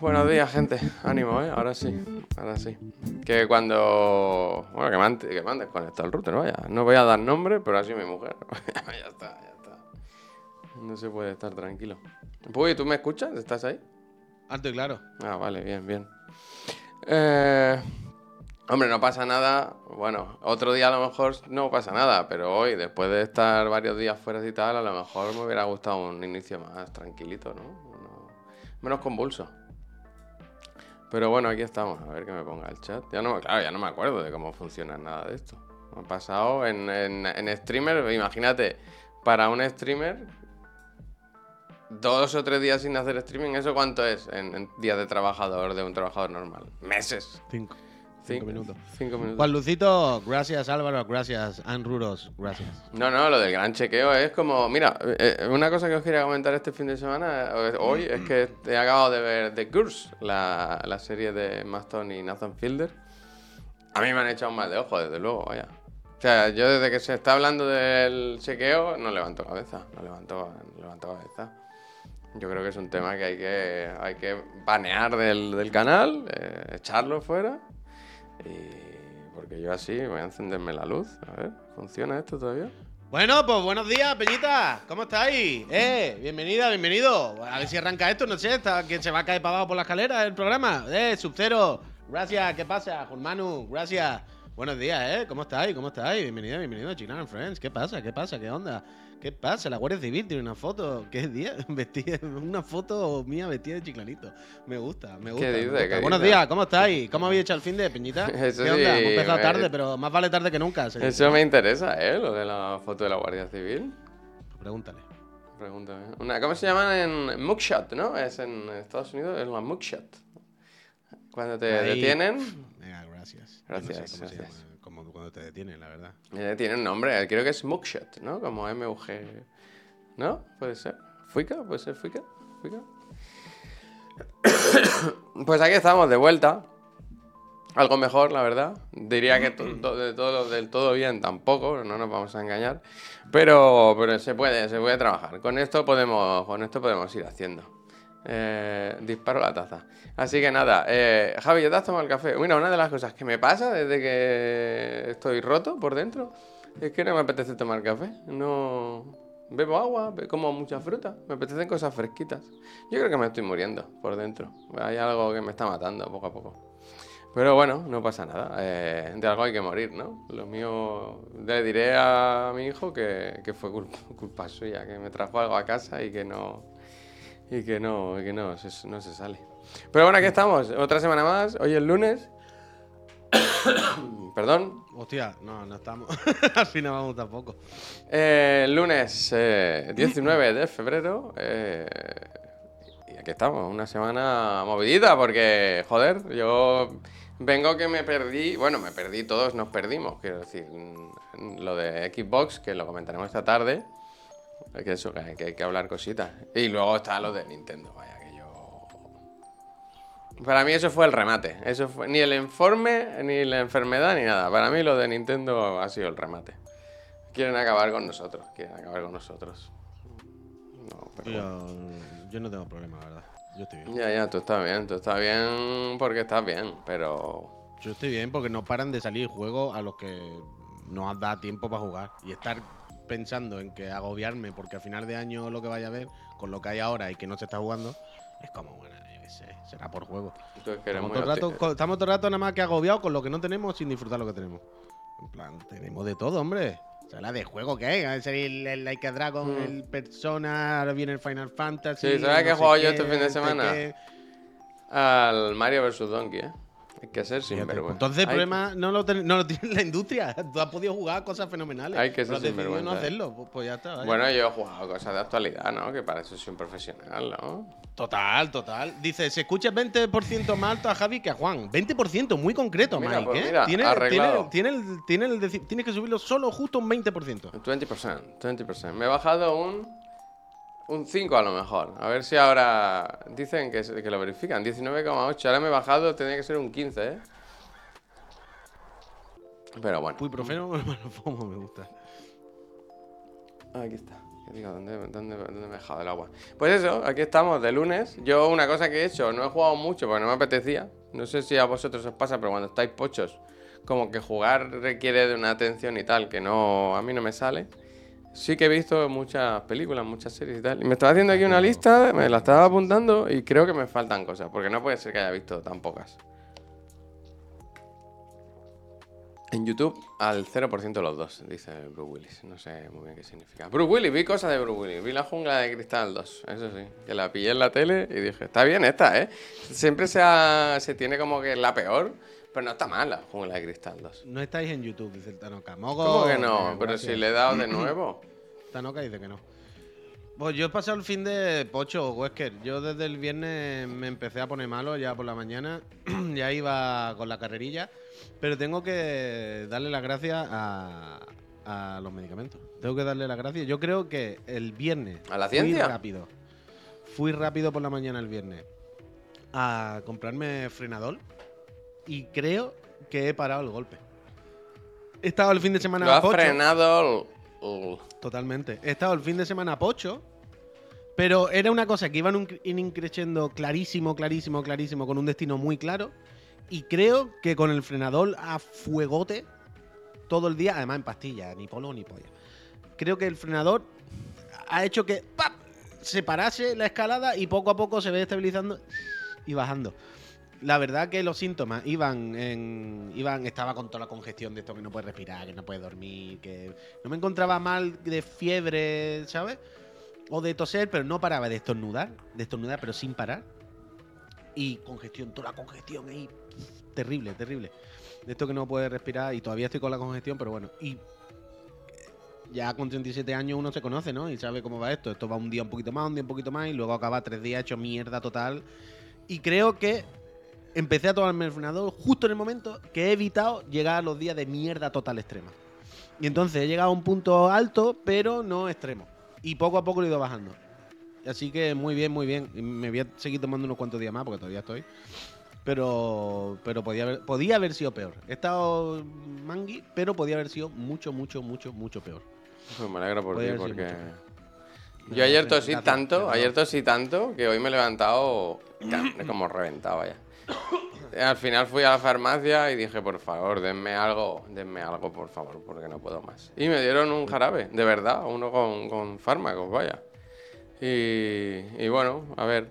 buenos días, gente. Ánimo, ¿eh? Ahora sí, ahora sí. Que cuando... Bueno, que me han, que me han desconectado el router, vaya. No voy a dar nombre, pero así mi mujer. ya está, ya está. No se puede estar tranquilo. Puy, ¿tú me escuchas? ¿Estás ahí? Alto y claro. Ah, vale, bien, bien. Eh, hombre, no pasa nada. Bueno, otro día a lo mejor no pasa nada, pero hoy, después de estar varios días fuera y tal, a lo mejor me hubiera gustado un inicio más tranquilito, ¿no? No- menos convulso. Pero bueno, aquí estamos. A ver que me ponga el chat. Ya no, claro, ya no me acuerdo de cómo funciona nada de esto. Me ha pasado en, en, en streamer, imagínate, para un streamer, dos o tres días sin hacer streaming, ¿eso cuánto es en, en días de trabajador, de un trabajador normal? Meses. Cinco. Cinco, minutos. Cinco minutos. Juan Lucito, gracias Álvaro, gracias Anruros, gracias. No, no, lo del gran chequeo es como, mira, eh, una cosa que os quería comentar este fin de semana, eh, hoy, es que he acabado de ver The Curse, la, la serie de Maston y Nathan Fielder. A mí me han echado un mal de ojo, desde luego, vaya. O sea, yo desde que se está hablando del chequeo, no levanto cabeza, no levanto, no levanto cabeza. Yo creo que es un tema que hay que, hay que banear del, del canal, eh, echarlo fuera. Y porque yo así voy a encenderme la luz. A ver, ¿funciona esto todavía? Bueno, pues buenos días, Peñita. ¿Cómo estáis? Eh, bienvenida, bienvenido. A ver si arranca esto, no sé, está, que se va a caer para abajo por la escalera el programa. Eh, Sub-Zero, gracias, ¿qué pasa? Jurmanu, gracias. Buenos días, ¿eh? ¿Cómo estáis? ¿Cómo estáis? Bienvenido, bienvenido, Chiclan and Friends. ¿Qué pasa? ¿Qué pasa? ¿Qué onda? ¿Qué pasa? La Guardia Civil tiene una foto. ¿Qué día? Vestida, una foto mía vestida de chiclanito. Me gusta, me gusta. me dice? gusta. ¿Qué Buenos dice? días, ¿cómo estáis? ¿Cómo habéis hecho el fin de Peñita? Eso ¿Qué onda? sí, Hemos empezado me- tarde, pero más vale tarde que nunca. Eso me interesa, ¿eh? Lo de la foto de la Guardia Civil. Pregúntale. Pregúntame. Una, ¿Cómo se llaman en mugshot, no? Es en Estados Unidos, es la mugshot. Cuando te Ahí. detienen, Venga, gracias. Gracias, no sé gracias. Cuando te detienen, la verdad. eh, tiene un nombre, creo que es mugshot, ¿no? Como MUG. ¿No? ¿Puede ser? ¿Fuica? ¿Puede ser Fuica? ¿Fuica? pues aquí estamos, de vuelta. Algo mejor, la verdad. Diría que de todo, del todo bien tampoco, no nos vamos a engañar. Pero, pero se puede, se puede trabajar. Con esto podemos, con esto podemos ir haciendo. Eh, disparo la taza. Así que nada, eh, Javi, ¿ya te has tomado el café? Mira, una de las cosas que me pasa desde que estoy roto por dentro es que no me apetece tomar café. No bebo agua, como mucha fruta, me apetecen cosas fresquitas. Yo creo que me estoy muriendo por dentro. Hay algo que me está matando poco a poco. Pero bueno, no pasa nada. eh, de algo hay que morir, ¿no? Lo mío. Le diré a mi hijo que, que fue culpa, culpa suya, que me trajo algo a casa y que no. Y que no, y que no, se, no se sale. Pero bueno, aquí estamos. Otra semana más. Hoy es lunes. Perdón. Hostia, no, no estamos. Al final vamos tampoco. Eh, lunes eh, 19 de febrero. eh, y aquí estamos, una semana movidita porque, joder, yo vengo que me perdí, bueno, me perdí, todos nos perdimos, quiero decir, mm, lo de Xbox, que lo comentaremos esta tarde, que eso, que, que hay que hablar cositas. Y luego está lo de Nintendo, vaya que yo... Para mí eso fue el remate, eso fue ni el informe, ni la enfermedad, ni nada. Para mí lo de Nintendo ha sido el remate. Quieren acabar con nosotros, quieren acabar con nosotros. No, pero. Yo, yo no tengo problema, la verdad. Yo estoy bien. Ya, ya, tú estás bien, tú estás bien porque estás bien, pero... Yo estoy bien porque no paran de salir juegos a los que no da tiempo para jugar. Y estar pensando en que agobiarme porque a final de año lo que vaya a ver, con lo que hay ahora y que no se está jugando, es como, bueno, yo qué sé, será por juego. Es que Estamos todo, el rato, estamos todo el rato nada más que agobiados con lo que no tenemos sin disfrutar lo que tenemos. En plan, tenemos de todo, hombre. O sea, la de juego que hay. Salir el, el Like a Dragon, Mm. el Persona, ahora viene el Final Fantasy. Sí, ¿sabes no qué he jugado yo este fin de semana? qué. Al Mario vs. Donkey, ¿eh? Hay que ser sinvergüenza. Entonces el problema no lo, ten- no lo tiene la industria. Tú has podido jugar cosas fenomenales. Hay que ser no sinvergüenza, hacerlo. Pues, pues ya está. que- vaya. Bueno, yo he jugado cosas de actualidad, ¿no? Que para eso soy un profesional, ¿no? Total, total. Dice, se escucha 20% más alto a Javi que a Juan. 20%, muy concreto, Mira, Mike. pues ¿eh? mira, tiene, arreglado. tiene, tiene el, tiene el deci- tienes que subirlo solo justo un 20%. 20%, 20%. Me he bajado un... Un 5 a lo mejor. A ver si ahora... Dicen que, lo verifican. 19,8. Ahora me he bajado, tenía que ser un 15, ¿eh? Pero bueno. Uy, profeno, me gusta. Aquí está. ¿Qué digo? ¿Dónde, dónde, dónde me he dejado el agua? Pues eso, aquí estamos, de lunes. Yo una cosa que he hecho, no he jugado mucho porque no me apetecía. No sé si a vosotros os pasa, pero cuando estáis pochos, como que jugar requiere de una atención y tal, que no, a mí no me sale. Sí que he visto muchas películas, muchas series y tal. Y me estaba haciendo aquí una lista, me la estaba apuntando y creo que me faltan cosas, porque no puede ser que haya visto tan pocas. En YouTube al 0% los dos, dice Bruce Willis. No sé muy bien qué significa. Bruce Willis, vi cosas de Bruce Willis. Vi la jungla de cristal 2, eso sí. Que la pillé en la tele y dije, está bien esta, ¿eh? Siempre se, ha- se tiene como que la peor, pero no está mal la jungla de cristal 2. No estáis en YouTube, dice el Tanoka. Mogo. ¿Cómo que no? eh, Pero si le he dado de nuevo. Tanoka dice que no. Pues yo he pasado el fin de pocho, Wesker. Yo desde el viernes me empecé a poner malo ya por la mañana. ya iba con la carrerilla. Pero tengo que darle las gracias a, a los medicamentos. Tengo que darle las gracias. Yo creo que el viernes. ¿A la Fui ciencia? rápido. Fui rápido por la mañana el viernes a comprarme frenador. Y creo que he parado el golpe. He estado el fin de semana Lo ha pocho. frenado. el- Totalmente. He estado el fin de semana pocho, pero era una cosa que iban increciendo clarísimo, clarísimo, clarísimo, con un destino muy claro. Y creo que con el frenador a fuegote todo el día, además en pastillas, ni polo ni polla. Creo que el frenador ha hecho que ¡pap! se parase la escalada y poco a poco se ve estabilizando y bajando. La verdad que los síntomas iban en. iban. Estaba con toda la congestión de esto que no puede respirar, que no puede dormir, que. No me encontraba mal de fiebre, ¿sabes? O de toser, pero no paraba de estornudar. De estornudar, pero sin parar. Y congestión, toda la congestión ahí. Terrible, terrible. De esto que no puede respirar y todavía estoy con la congestión, pero bueno. Y ya con 37 años uno se conoce, ¿no? Y sabe cómo va esto. Esto va un día un poquito más, un día un poquito más, y luego acaba tres días hecho mierda total. Y creo que empecé a tomarme el frenador justo en el momento que he evitado llegar a los días de mierda total extrema. Y entonces he llegado a un punto alto, pero no extremo. Y poco a poco lo he ido bajando. Así que muy bien, muy bien. Me voy a seguir tomando unos cuantos días más porque todavía estoy. Pero, pero podía, haber, podía haber sido peor. He estado mangui, pero podía haber sido mucho, mucho, mucho, mucho peor. Pues me alegro por ti, porque. Yo ayer tosí tanto, ayer tosí tanto que hoy me he levantado como reventado vaya. Al final fui a la farmacia y dije, por favor, denme algo, denme algo, por favor, porque no puedo más. Y me dieron un jarabe, de verdad, uno con, con fármacos, vaya. Y, y bueno, a ver,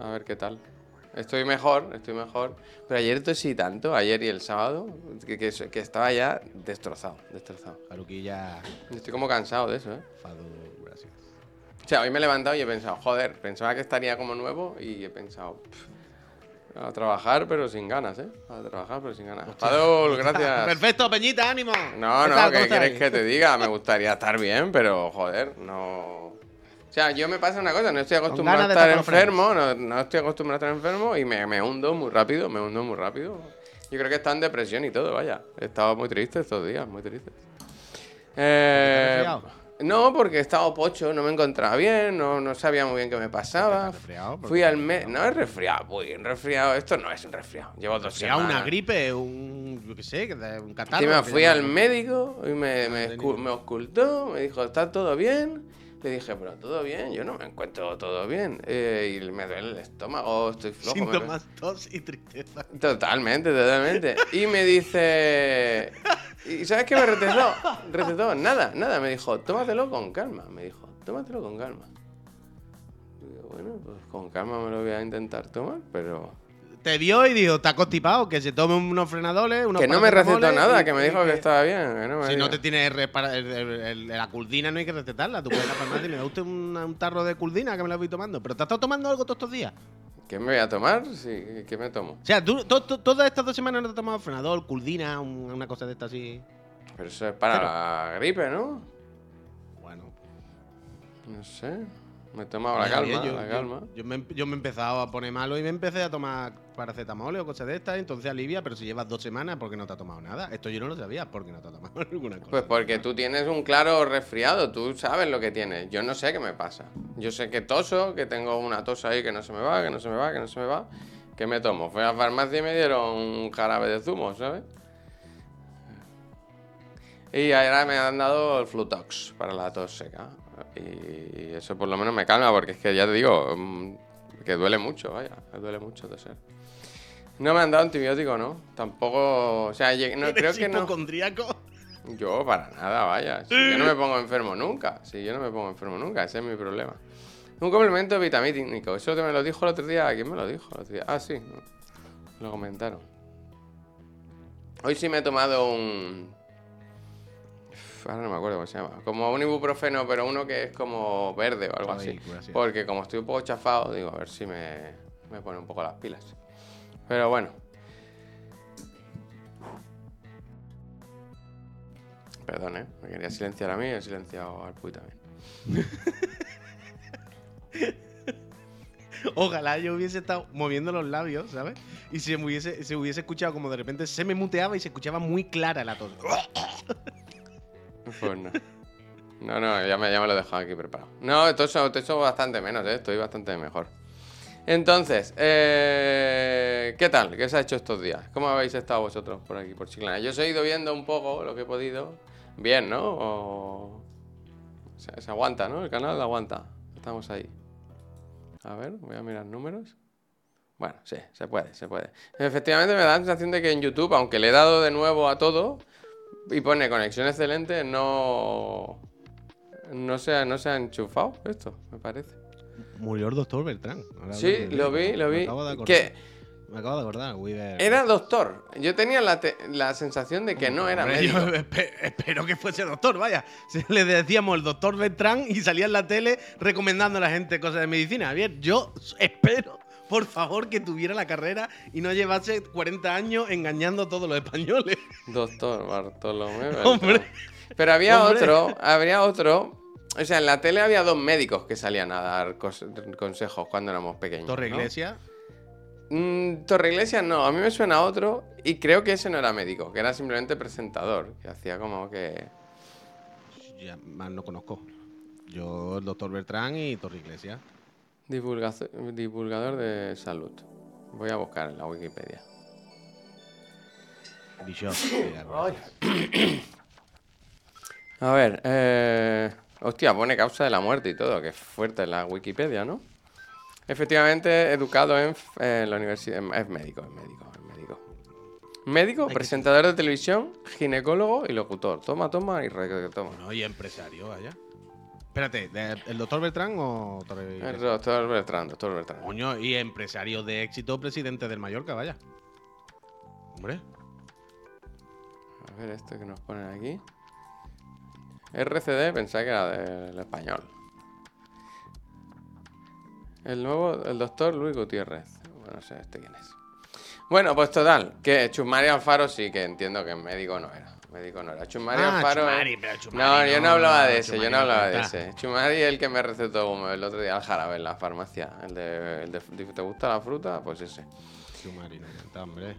a ver qué tal. Estoy mejor, estoy mejor. Pero ayer tosí tanto, ayer y el sábado, que, que, que estaba ya destrozado, destrozado. Haruquilla, Estoy como cansado de eso, ¿eh? Fadu, gracias. O sea, hoy me he levantado y he pensado, joder, pensaba que estaría como nuevo y he pensado, pff, a trabajar pero sin ganas, ¿eh? A trabajar pero sin ganas. Padul, gracias. Perfecto, Peñita, ánimo. No, ¿Qué no? ¿qué ¿Cómo quieres que te diga? Me gustaría estar bien, pero joder, no... O sea, yo me pasa una cosa, no estoy acostumbrado a estar enfermo, no, no estoy acostumbrado a estar enfermo y me, me hundo muy rápido, me hundo muy rápido. Yo creo que estado en depresión y todo, vaya. He estado muy triste estos días, muy triste. Eh? No, porque he estado pocho, no me encontraba bien, no, no sabía muy bien qué me pasaba. ¿Estás resfriado? ¿Por Fui al mes. No es resfriado, muy un resfriado. Esto no es un resfriado. Llevo dos Ya semanas. una gripe, un. Yo qué sé, un catarro. Sí, me fui al médico y me, me, Ah, escu- me ocultó, me dijo, ¿está todo bien? Le dije, pero todo bien, yo no me encuentro todo bien. Eh, y me duele el estómago, estoy flojo. me- Síntomas, tos y tristeza. Totalmente, totalmente. Y me dice. ¿Y sabes qué me recetó? Recetó, nada, nada. Me dijo, tómatelo con calma. Me dijo, tómatelo con calma. Digo, bueno, pues con calma me lo voy a intentar tomar, pero. Te vio y dijo, está constipado, que se tome unos frenadores, unos Que no me recetó nada, y- que me dijo que estaba bien. que no me Si no te tienes la culdina, no hay que recetarla. Tú puedes ir a la farmacia y me da usted una- un tarro de culdina que me la voy tomando. ¿Pero te has estado tomando algo todos estos días? ¿Qué me voy a tomar? Sí, ¿qué me tomo? O sea, tú to- to- todas estas dos semanas no te has tomado frenador, culdina, un- una cosa de esta así. Pero eso es para Pero- la gripe, ¿no? Bueno, No sé. Me he tomado la calma, yo, la calma. Yo, me, yo me he empezado a poner malo y me empecé a tomar paracetamol o cosas de estas, entonces alivia, pero si llevas dos semanas, ¿por qué no te has tomado nada? Esto yo no lo sabía, ¿por qué no te has tomado ninguna cosa? Pues porque tú tienes un claro resfriado, tú sabes lo que tienes. Yo no sé qué me pasa. Yo sé que toso, que tengo una tos ahí que no se me va, que no se me va, que no se me va. ¿Qué me tomo? Fui a la farmacia y me dieron un jarabe de zumo, ¿sabes? Y ahora me han dado el Flutox para la tos seca. Y eso por lo menos me calma, porque es que ya te digo, mm, que duele mucho, vaya, duele mucho toser. No me han dado antibiótico, ¿no? Tampoco, o sea, no, creo ¿Eres que no. hipocondríaco? Yo para nada, vaya. Si yo no me pongo enfermo nunca. Si yo no me pongo enfermo nunca, ese es mi problema. Un complemento vitamínico. Eso me lo dijo el otro día. ¿Quién me lo dijo? el otro día? Ah, sí. Lo comentaron. Hoy sí me he tomado un. Ahora no me acuerdo cómo se llama. Como un ibuprofeno, pero uno que es como verde o algo Ay, así. gracias. Porque como estoy un poco chafado, digo, a ver si me, me pone un poco las pilas. Pero bueno. Perdón, ¿eh? Me quería silenciar a mí y he silenciado al Puy también. Ojalá yo hubiese estado moviendo los labios, ¿sabes? Y se hubiese, se hubiese escuchado como de repente se me muteaba y se escuchaba muy clara la tos. Pues no. No, no, ya me, ya me lo he dejado aquí preparado. No, esto eso, eso bastante menos, ¿eh? Estoy bastante mejor. Entonces, eh, ¿qué tal? ¿Qué se ha hecho estos días? ¿Cómo habéis estado vosotros por aquí, por Chiclana? Yo os he ido viendo un poco lo que he podido. Bien, ¿no? O- Se, se aguanta, ¿no? El canal aguanta. Estamos ahí. A ver, voy a mirar números. Bueno, sí, se puede, se puede. Efectivamente me da la sensación de que en YouTube, aunque le he dado de nuevo a todo, y pone conexión excelente, no. No se, ha, no se ha enchufado esto, me parece. Murió el doctor Beltrán. Ahora Sí, lo vi, lo vi. acabo de acordar. Que Me acabo de acordar. Weaver. era doctor. Yo tenía la, te- la sensación de que no era Hombre, médico. yo espe- espero que fuese doctor, vaya. Le decíamos el doctor Beltrán y salía en la tele recomendando a la gente cosas de medicina. Bien, yo espero, por favor, que tuviera la carrera y no llevase 40 años engañando a todos los españoles. Doctor Bartolomé. Hombre. Pero había Hombre. otro, habría otro. O sea, en la tele había dos médicos que salían a dar consejos cuando éramos pequeños. Torre ¿no? Iglesia. Mm, Torre Iglesias no, a mí me suena otro y creo que ese no era médico, que era simplemente presentador, que hacía como que... Ya más no conozco. Yo, el doctor Beltrán y Torre Iglesia. Divulgador de salud. Voy a buscar en la Wikipedia. Así. A ver, eh... Hostia, pone causa de la muerte y todo, que fuerte en la Wikipedia, ¿no? Efectivamente, educado en, la universidad... Es médico, es médico, es médico. Médico, presentador de televisión, ginecólogo y locutor. Toma, toma y retoma. Bueno, y empresario, vaya. Espérate, ¿de- ¿el doctor Beltrán o Torre El doctor Bertrand, doctor Bertrand. Coño, y empresario de éxito, presidente del Mallorca, vaya. Hombre. A ver esto que nos ponen aquí. RCD, pensaba que era del español. El nuevo, el doctor Luis Gutiérrez. Bueno, no sé este quién es. Bueno, pues total, que Chusmari Alfaro sí que entiendo que médico no era. Médico no era. Chusmari Ah, Alfaro. Chumari, pero Chumari no, yo no hablaba de ese, yo Chumari no hablaba de ese. Chumari es el que me recetó el otro día al jarabe en la farmacia. El de, el de ¿te gusta la fruta? Pues ese. Chumari, no cuenta, hombre.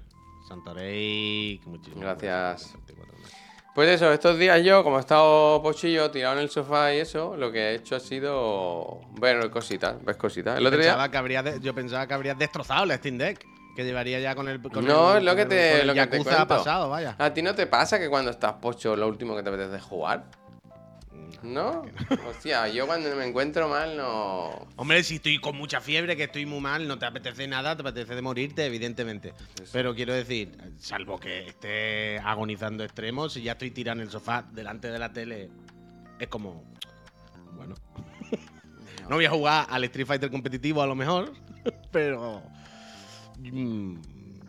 Santorey, que muchísimas Gracias. 24 meses. Pues eso, estos días yo, como he estado pochillo, tirado en el sofá y eso, lo que he hecho ha sido ver cositas, ves cositas. El otro día... Pensaba que habría de- yo pensaba que habrías destrozado el Steam Deck. Que llevaría ya con el. Con No, el- es lo que te- el lo que te cuento. pasado, vaya. ¿A ti no te pasa que cuando estás pocho lo último que te apetece es jugar? ¿No? Hostia, yo cuando me encuentro mal no... Hombre, si estoy con mucha fiebre, que estoy muy mal, no te apetece nada, te apetece de morirte, evidentemente. Pero quiero decir, salvo que esté agonizando extremos, si ya estoy tirado en el sofá delante de la tele, es como. Bueno. No voy a jugar al Street Fighter competitivo a lo mejor, pero. Mm,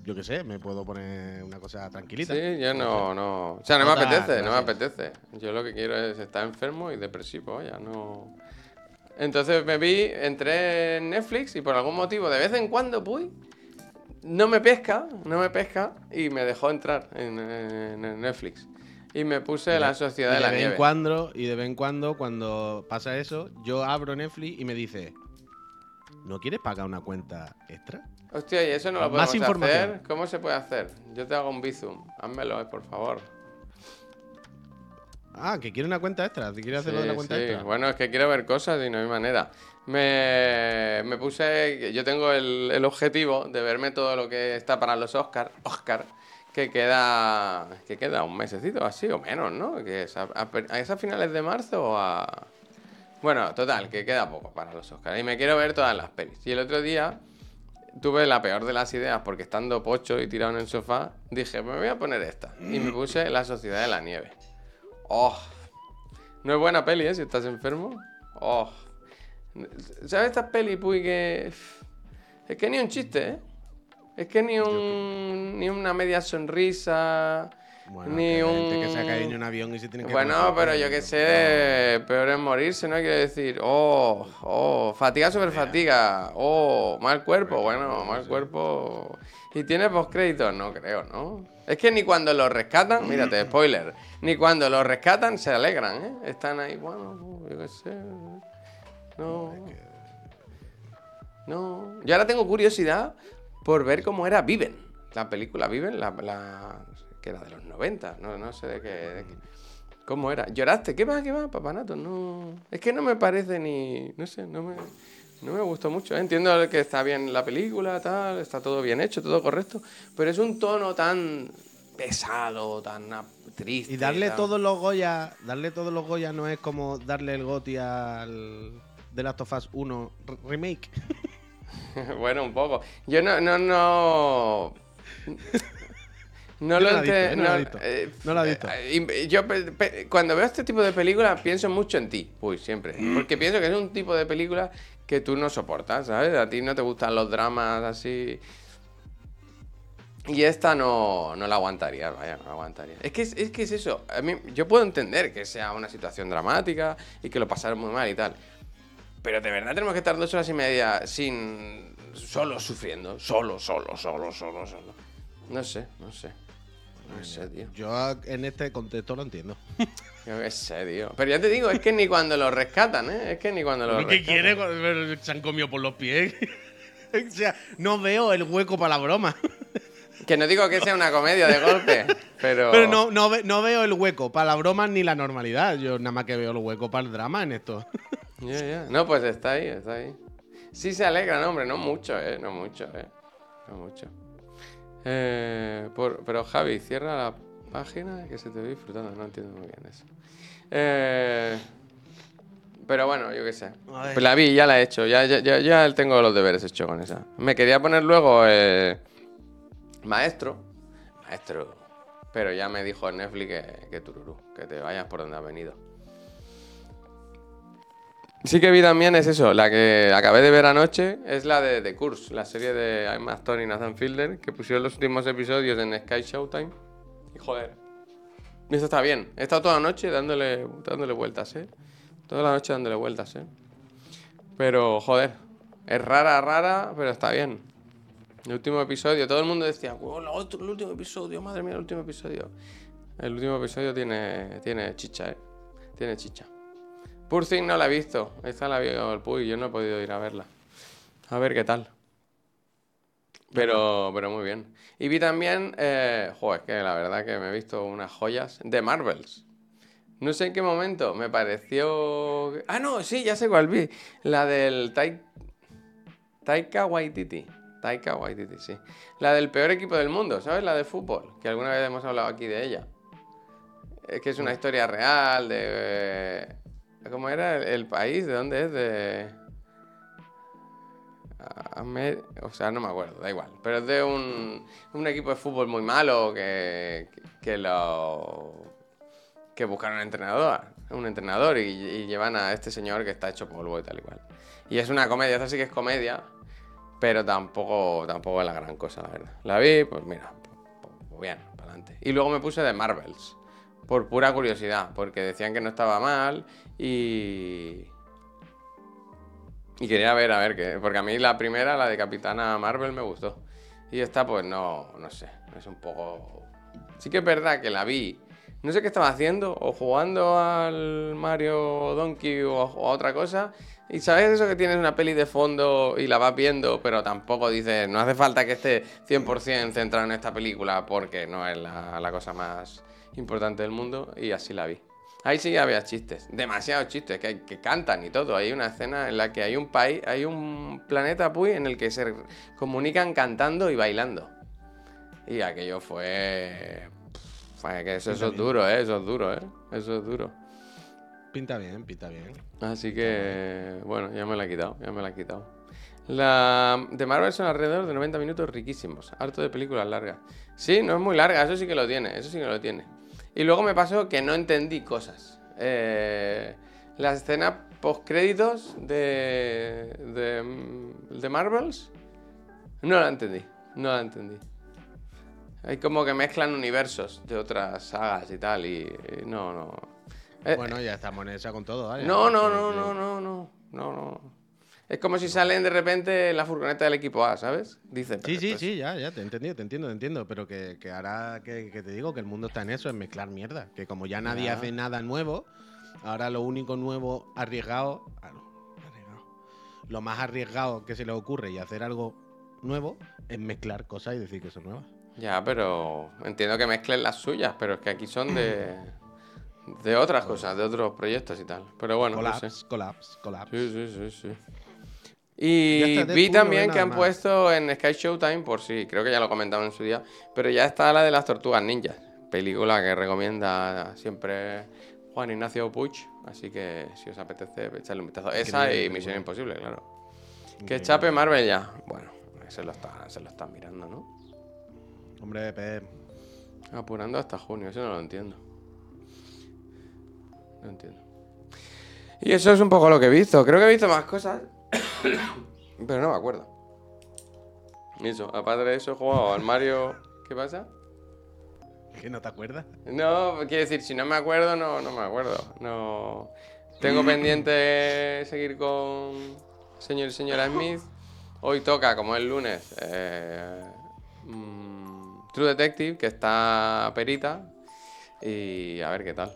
yo qué sé, me puedo poner una cosa tranquilita. Sí, yo no, no... O sea, no me apetece, no me apetece. Yo lo que quiero es estar enfermo y depresivo, ya no... Entonces me vi, entré en Netflix y por algún motivo, de vez en cuando, pues, no me pesca, no me pesca y me dejó entrar en, en- en Netflix. Y me puse la Sociedad Y de la vez en Nieve. cuando, y de vez en cuando, cuando pasa eso, yo abro Netflix y me dice: ¿No quieres pagar una cuenta extra? Hostia, y eso no lo Más podemos información. hacer. ¿Cómo se puede hacer? Yo te hago un bizum. Házmelo, eh, por favor. Ah, que quiere una cuenta extra. ¿Te quiere hacer lo de la Sí, cuenta sí. extra? Bueno, es que quiero ver cosas y no hay manera. Me, me puse. Yo tengo el, el objetivo de verme todo lo que está para los Oscar, Oscar, que queda. que queda un mesecito así o menos, ¿no? Que es a, a- ¿a- ¿es a finales de marzo o a. Bueno, total, que queda poco para los Oscars. Y me quiero ver todas las pelis. Y el otro día tuve la peor de las ideas porque estando pocho y tirado en el sofá, dije, me voy a poner esta. Y me puse La Sociedad de la Nieve. ¡Oh! No es buena peli, ¿eh? Si estás enfermo. ¡Oh! ¿Sabes estas pelis, Puy, que... Es que ni un chiste, ¿eh? Es que ni un... Ni una media sonrisa... Bueno, ni un... gente que se ha caído en un avión y se tiene que Bueno, pero yo qué sé, peor es morirse, ¿no? Quiero decir, oh, oh, fatiga sobre fatiga, oh, mal cuerpo, bueno, mal cuerpo. ¿Y tiene postcréditos? No creo, ¿no? Es que ni cuando los rescatan, mírate, spoiler, ni cuando los rescatan se alegran, ¿eh? Están ahí, bueno, yo qué sé. No. No. Yo ahora tengo curiosidad por ver cómo era Viven. La película Viven, la, la- que era de los 90, no, no sé de qué, de qué- ¿Cómo era? ¿Lloraste? ¿Qué va, qué va, papanato? No. Es que no me parece ni. No sé, no me. No me gustó mucho. ¿eh? Entiendo que está bien la película, tal, está todo bien hecho, todo correcto, pero es un tono tan pesado, tan triste. Y darle tan- todos los Goya, darle todos los Goya no es como darle el Goti al The Last of Us 1 re- remake. bueno, un poco. Yo no, no, no. No Yo lo yo no eh, No la he visto. eh, yo cuando veo este tipo de películas pienso mucho en ti, uy, siempre. Porque pienso que es un tipo de película que tú no soportas, ¿sabes? A ti no te gustan los dramas así. Y esta no, no la aguantaría, vaya, no la aguantaría. Es que es, es que es eso. A mí, yo puedo entender que sea una situación dramática y que lo pasaron muy mal y tal. Pero de verdad tenemos que estar dos horas y media sin. solo sufriendo. Solo, solo, solo, solo, solo. No sé, no sé. No sé, tío. Yo en este contexto lo entiendo. Yo qué sé, tío. Pero ya te digo, es que ni cuando lo rescatan, ¿eh? Es que ni cuando lo ¿Qué rescatan. quiere? cuando Se han comido por los pies. o sea, no veo el hueco para la broma. Que no digo que sea una comedia de golpe, pero. Pero no, no, ve- no veo el hueco para la broma ni la normalidad. Yo nada más que veo el hueco para el drama en esto. Ya, ya. No, pues está ahí, está ahí. Sí se alegran, hombre, no mucho, eh. No mucho, eh. No mucho. Eh, por- pero Javi, cierra la página que se te ve disfrutando. No entiendo muy bien eso. Eh, pero bueno, yo qué sé. Pues la vi, ya la he hecho. Ya, ya, ya, ya tengo los deberes hechos con esa. Me quería poner luego eh, Maestro. Maestro. Pero ya me dijo Netflix que, que tururú, que te vayas por donde has venido. Sí que vi también, es eso, la que acabé de ver anoche, es la de The Curse, la serie de Emma Stone y Nathan Fielder, que pusieron los últimos episodios en Sky Showtime. Y joder, eso está bien. He estado toda la noche dándole, dándole vueltas, ¿eh? Toda la noche dándole vueltas, ¿eh? Pero, joder, es rara, rara, pero está bien. El último episodio, todo el mundo decía, "Oh, lo otro, el último episodio, madre mía, el último episodio. El último episodio tiene, tiene chicha, ¿eh? Tiene chicha. Poor Thing no la he visto. Esta la vio el Puy, yo no he podido ir a verla. A ver qué tal. Pero, pero muy bien. Y vi también, eh, joder, es que la verdad que me he visto unas joyas de Marvels. No sé en qué momento me pareció. Ah, no, sí, ya sé cuál vi. La del Tai- Taika Waititi. Taika Waititi, sí. La del peor equipo del mundo, ¿sabes? La de fútbol, que alguna vez hemos hablado aquí de ella. Es que es una historia real de. ¿Cómo era el, país? ¿De dónde es? De. O sea, no me acuerdo, da igual. Pero es de un, un equipo de fútbol muy malo que, que lo. que buscaron un entrenador, un entrenador y, llevan a este señor que está hecho polvo y tal y cual. Y es una comedia, esta sí que es comedia, pero tampoco, tampoco es la gran cosa, la verdad. La vi, pues mira, pues, pues bien, para adelante. Y luego me puse de Marvels, por pura curiosidad, porque decían que no estaba mal y. Y quería ver, a ver, qué. Porque a mí la primera, la de Capitana Marvel, me gustó. Y esta, pues no, no sé, es un poco. Sí que es verdad que la vi. No sé qué estaba haciendo, o jugando al Mario Donkey o, a otra cosa. Y sabes eso que tienes una peli de fondo y la vas viendo, pero tampoco dices, no hace falta que esté 100% centrado en esta película porque no es la cosa más importante del mundo. Y así la vi. Ahí sí había chistes, demasiados chistes, que, que cantan y todo. Hay una escena en la que hay un país, hay un planeta Puy en el que se comunican cantando y bailando. Y aquello fue. fue que eso, eso es duro, ¿eh? Eso es duro, ¿eh? Eso es duro. Pinta bien, pinta bien. Así que, bueno, ya me la he quitado, ya me la he quitado. La de Marvel son alrededor de 90 minutos riquísimos, harto de películas largas. Sí, no es muy larga, eso sí que lo tiene, eso sí que lo tiene. Y luego me pasó que no entendí cosas. Eh, la escena post créditos de, de, de Marvels, no la entendí, no la entendí. Hay como que mezclan universos de otras sagas y tal, y, y no, no. Eh, bueno, ya estamos en esa con todo, ¿vale? no, no, no, no, no, no, no. Es como si salen de repente en la furgoneta del equipo A, ¿sabes? Dice. Sí, sí, esto es- sí, ya, ya, te he entendido, te entiendo, te entiendo. Pero que, que ahora que, que te digo que el mundo está en eso, en mezclar mierda. Que como ya nadie Ya. hace nada nuevo, ahora lo único nuevo arriesgado. ah, no, arriesgado. Lo más arriesgado que se le ocurre y hacer algo nuevo es mezclar cosas y decir que son nuevas. Ya, pero entiendo que mezclen las suyas, pero es que aquí son de. de otras cosas, de otros proyectos y tal. Pero bueno, no Collapse, sé. collapse, collapse. Sí, sí, sí, sí. Y vi también que han más. puesto en Sky Showtime, por si, creo que ya lo comentaron en su día, pero ya está la de las tortugas ninjas, película que recomienda siempre Juan Ignacio Puig, así que si os apetece echarle un vistazo. Esa y Misión bueno. Imposible, claro. Que Increíble. chape Marvel ya. Bueno, se lo está, se lo están mirando, ¿no? Hombre, Pep, Apurando hasta junio, eso no lo entiendo. No entiendo. Y eso es un poco lo que he visto. Creo que he visto más cosas. pero no me acuerdo. Eso, aparte de eso, he jugado al Mario. ¿Qué pasa? ¿que no te acuerdas? No, quiere decir, si no me acuerdo, no, no me acuerdo. No. Tengo pendiente seguir con señor y señora Smith. Hoy toca, como es lunes, eh, mm, True Detective, que está perita. Y a ver qué tal.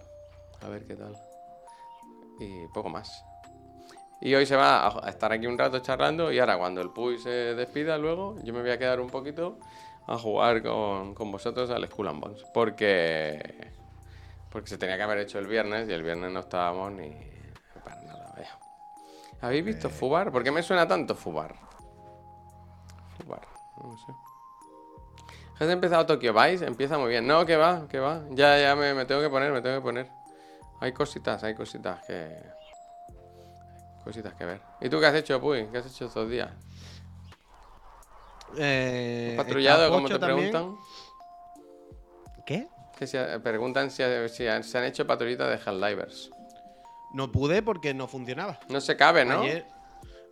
A ver qué tal. Y poco más. Y hoy se va a estar aquí un rato charlando. Y ahora, cuando el Puy se despida, luego, yo me voy a quedar un poquito a jugar con, con vosotros al Skull and Bones. Porque. Porque se tenía que haber hecho el viernes y el viernes no estábamos ni para nada, vaya. ¿Habéis visto Fubar? ¿Por qué me suena tanto Fubar? Fubar, no sé. ¿Has empezado Tokyo Vice? Empieza muy bien. No, que va, que va. Ya, ya me, me tengo que poner, me tengo que poner. Hay cositas, hay cositas que. Cositas que ver. ¿Y tú qué has hecho, Puy? ¿Qué has hecho estos días? Eh, ¿Patrullado, como te también. preguntan? ¿Qué? Que se, preguntan si, si han- se han hecho patrullitas de Helldivers. No pude porque no funcionaba. No se cabe, ¿no? Ayer,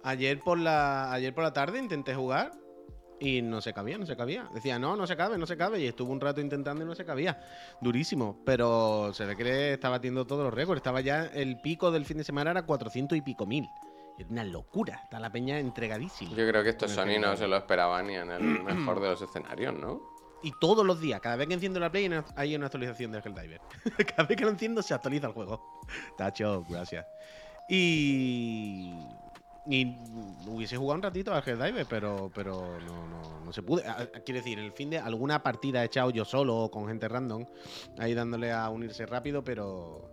ayer, por la, ayer por la tarde intenté jugar y no se cabía, no se cabía. Decía, no, no se cabe, no se cabe. Y estuve un rato intentando y no se cabía. Durísimo. Pero se ve que le está batiendo todos los récords. Estaba ya, el pico del fin de semana era 400 y pico mil. Era una locura. Está la peña entregadísima. Yo creo que esto Con el Sony no se lo esperaban ni en el mejor de los escenarios, ¿no? Y todos los días, cada vez que enciendo la Play, hay una- hay una actualización de Helldiver. cada vez que lo enciendo, se actualiza el juego. Tacho, gracias. Y. Y hubiese jugado un ratito al Helldiver, pero, pero no, no, no se pude. A- a- Quiero decir, en el fin de alguna partida he echado yo solo o con gente random, ahí dándole a unirse rápido, pero.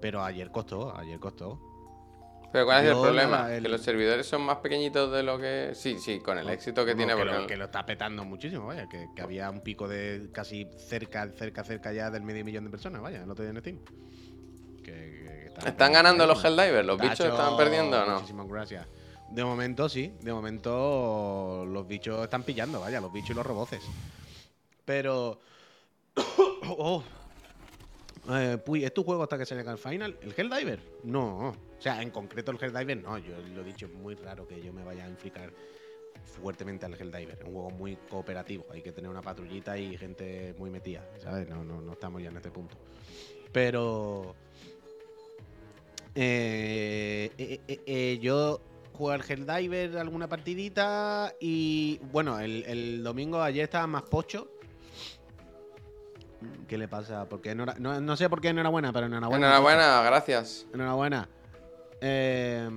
Pero ayer costó, ayer costó. Pero ¿cuál es el problema? el- Que los servidores son más pequeñitos de lo que... Sí, sí, con el éxito que No, tiene. que, porque lo, que lo está petando muchísimo, vaya. Que, que había un pico de casi cerca, cerca, cerca ya del medio millón de personas, vaya, otro día en Steam. ¿Están ganando los. Helldivers? ¿Los bichos Tacho, están perdiendo o no? Muchísimas gracias. De momento sí, de momento los bichos están pillando, vaya, los bichos y los roboces. Pero. oh. Eh, Puy, ¿es tu juego hasta que se llega al final? ¿El Helldiver? No. O sea, en concreto el Helldiver no. Yo lo he dicho, es muy raro que yo me vaya a implicar fuertemente al Helldiver. Es un juego muy cooperativo. Hay que tener una patrullita y gente muy metida, ¿sabes? No, no, no estamos ya en este punto. Pero. Eh, eh, eh, eh, yo jugué al Helldiver alguna partidita y bueno, el, el domingo ayer estaba más pocho. ¿Qué le pasa? Porque enhora- no, no sé por qué enhorabuena, pero enhorabuena. Enhorabuena, gracias. Enhorabuena. Eh,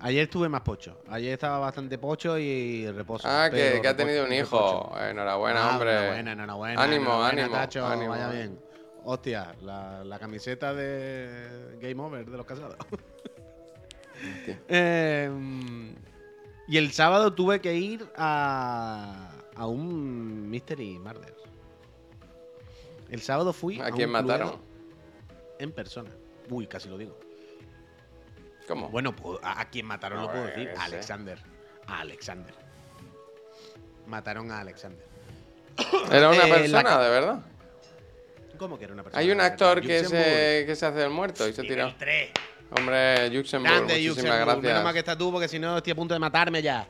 ayer estuve más pocho. Ayer estaba bastante pocho y reposo. Ah, que, ha tenido un hijo. Enhorabuena, Ah, hombre. Enhorabuena, enhorabuena. Ánimo, enhorabuena, ánimo, Tacho, ánimo. Vaya bien. Hostia, la, la camiseta de Game Over de los casados. Eh, y el sábado tuve que ir a, a un Mystery Murder. El sábado fui. ¿A quién mataron? En persona. Uy, casi lo digo. ¿Cómo? Bueno, pues, a, a quien mataron No, lo puedo yo decir. A. Alexander. A Alexander. Mataron a Alexander. Era una eh, persona, de verdad. ¿Cómo que era una persona? Hay un actor que se, que se hace el muerto y se tira. Nivel 3. Hombre, Luxemburg, Grande muchísimas Luxemburg. Menos mal que gracias. estás tú, porque si no estoy a punto de matarme ya.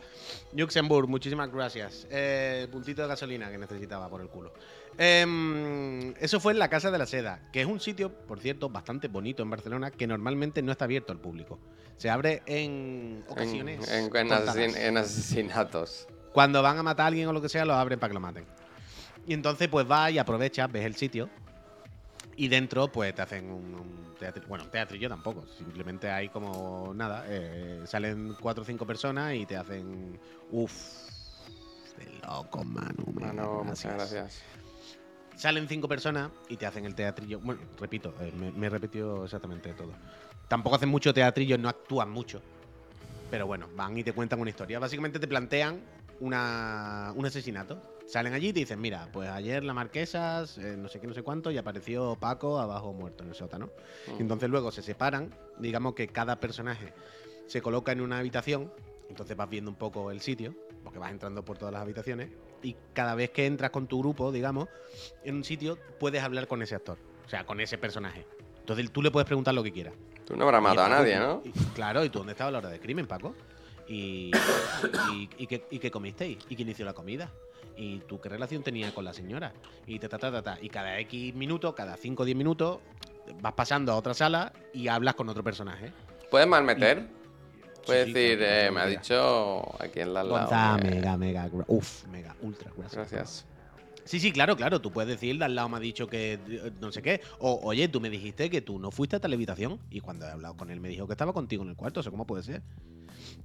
Luxemburg, muchísimas gracias. Eh, puntito de gasolina que necesitaba por el culo. Em, eso fue en la Casa de la Seda, que es un sitio, por cierto, bastante bonito en Barcelona, que normalmente no está abierto al público. Se abre en ocasiones. en- en contadas. asesin- en asesinatos. Cuando van a matar a alguien o lo que sea, lo abren para que lo maten. Y entonces, pues vas y aprovechas, ves el sitio. Y dentro, pues te hacen un, un teatro. Bueno, teatrillo tampoco. Simplemente hay como nada. eh, salen cuatro o cinco personas y te hacen. Uf. De loco, Manu. Mano, muchas gracias. Salen cinco personas y te hacen el teatrillo. Bueno, repito, eh, me, me he repetido exactamente todo. Tampoco hacen mucho teatrillo, no actúan mucho. Pero bueno, van y te cuentan una historia. Básicamente te plantean una, un asesinato. Salen allí y te dicen, mira, pues ayer la marquesa, eh, no sé qué, no sé cuánto, y apareció Paco abajo muerto en el sótano. Y entonces luego se separan, digamos que cada personaje se coloca en una habitación, entonces vas viendo un poco el sitio, porque vas entrando por todas las habitaciones, y cada vez que entras con tu grupo, digamos, en un sitio, puedes hablar con ese actor, o sea, con ese personaje. Entonces tú le puedes preguntar lo que quieras. Tú no habrás matado a nadie, ¿no? y- claro, ¿y tú dónde estabas a la hora del crimen, Paco? ¿Y, y, y qué, y qué comisteis? ¿Y quién hizo la comida? ¿Y tú qué relación tenías con la señora? Y ta, ta, ta, ta, ta. Y cada X minutos, cada 5 o 10 minutos, vas pasando a otra sala y hablas con otro personaje. ¿Puedes malmeter? Puedes sí, decir, eh, me ha dicho aquí en la lado. Que- mega, mega, gra- uf, mega, ultra, gracias. Gracias. Sí, sí, claro, claro. Tú puedes decir, de al lado me ha dicho que eh, no sé qué. O, oye, tú me dijiste que tú no fuiste a televisión. Y cuando he hablado con él me dijo que estaba contigo en el cuarto. ¿Eso cómo puede ser?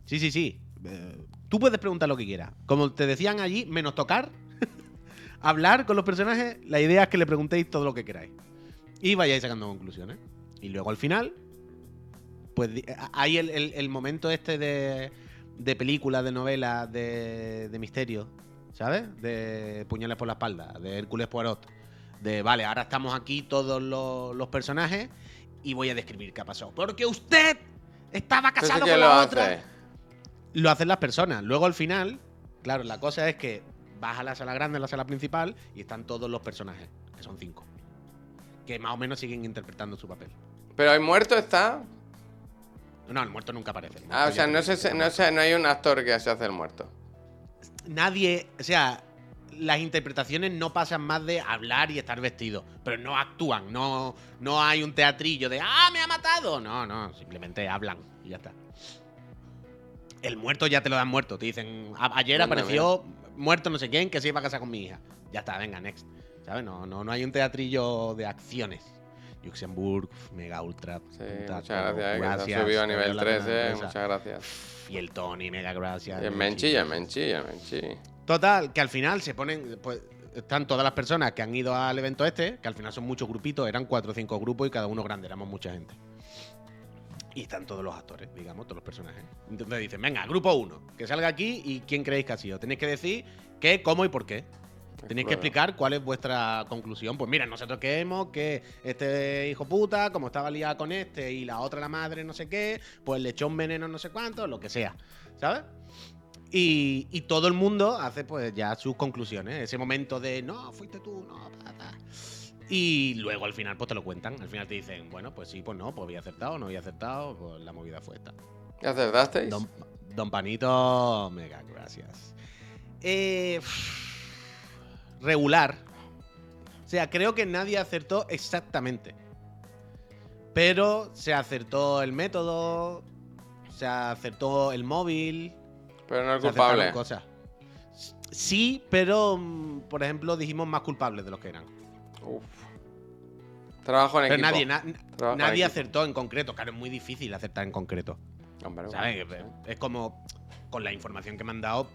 Sí, sí, sí. Eh, tú puedes preguntar lo que quieras. Como te decían allí, menos tocar, hablar con los personajes, la idea es que le preguntéis todo lo que queráis. Y vayáis sacando conclusiones. Y luego al final, pues a- hay el, el- el momento este de, de película, de novela, de, de misterio, ¿sabes? De puñales por la espalda, de Hércules Poirot. De, vale, ahora estamos aquí todos los, los personajes y voy a describir qué ha pasado. Porque usted estaba casado ¿quién con la hace? Lo hacen las personas. Luego al final, claro, la cosa es que vas a la sala grande, a la sala principal, y están todos los personajes, que son cinco. Que más o menos siguen interpretando su papel. Pero el muerto está. No, el muerto nunca aparece. Ah, o sea, no, te- se, no, se- no hay un actor que se hace el muerto. Nadie, o sea, las interpretaciones no pasan más de hablar y estar vestido, pero no actúan, no, no hay un teatrillo de ¡Ah, me ha matado! No, no, simplemente hablan y ya está. El muerto ya te lo dan muerto, te dicen, "A- ayer apareció muerto no sé quién que se iba a casar con mi hija. Ya está, venga, next. ¿Sabes? No, no, no hay un teatrillo de acciones. Luxemburg, Mega Ultra. Sí, muchas gracias, que se gracias, ha subido a nivel veo la 3, pena eh. esa. Muchas gracias. Y el Tony, mega gracias. Y en Menchi. En Menchi, en Menchi. Total, que al final se ponen. Pues están todas las personas que han ido al evento este, que al final son muchos grupitos, eran cuatro o cinco grupos y cada uno grande, éramos mucha gente. Y están todos los actores, digamos, todos los personajes. Entonces dicen, venga, grupo uno, que salga aquí y quién creéis que ha sido. Tenéis que decir qué, cómo y por qué. Tenéis que explicar cuál es vuestra conclusión. Pues mira, nosotros creemos que este hijo puta, como estaba liado con este y la otra la madre no sé qué, pues le echó un veneno no sé cuánto, lo que sea. ¿Sabes? Y, y todo el mundo hace pues ya sus conclusiones. Ese momento de, no, fuiste tú, no, pa, pa". Y luego al final pues te lo cuentan. Al final te dicen, bueno, pues sí, pues no, pues había acertado, no había acertado, pues la movida fue esta. ¿Qué acertasteis? Don, Don Panito, mega gracias. Eh, regular. O sea, creo que nadie acertó exactamente. Pero se acertó el método, se acertó el móvil, Pero no acertaron culpable. cosas. Sí, pero mm, por ejemplo dijimos más culpables de los que eran. Uf. Trabajo en Pero equipo. nadie, na- nadie equipo. acertó en concreto. Claro, es muy difícil acertar en concreto. Hombre, ¿Sabes? bueno, Es como, con la información que me han dado,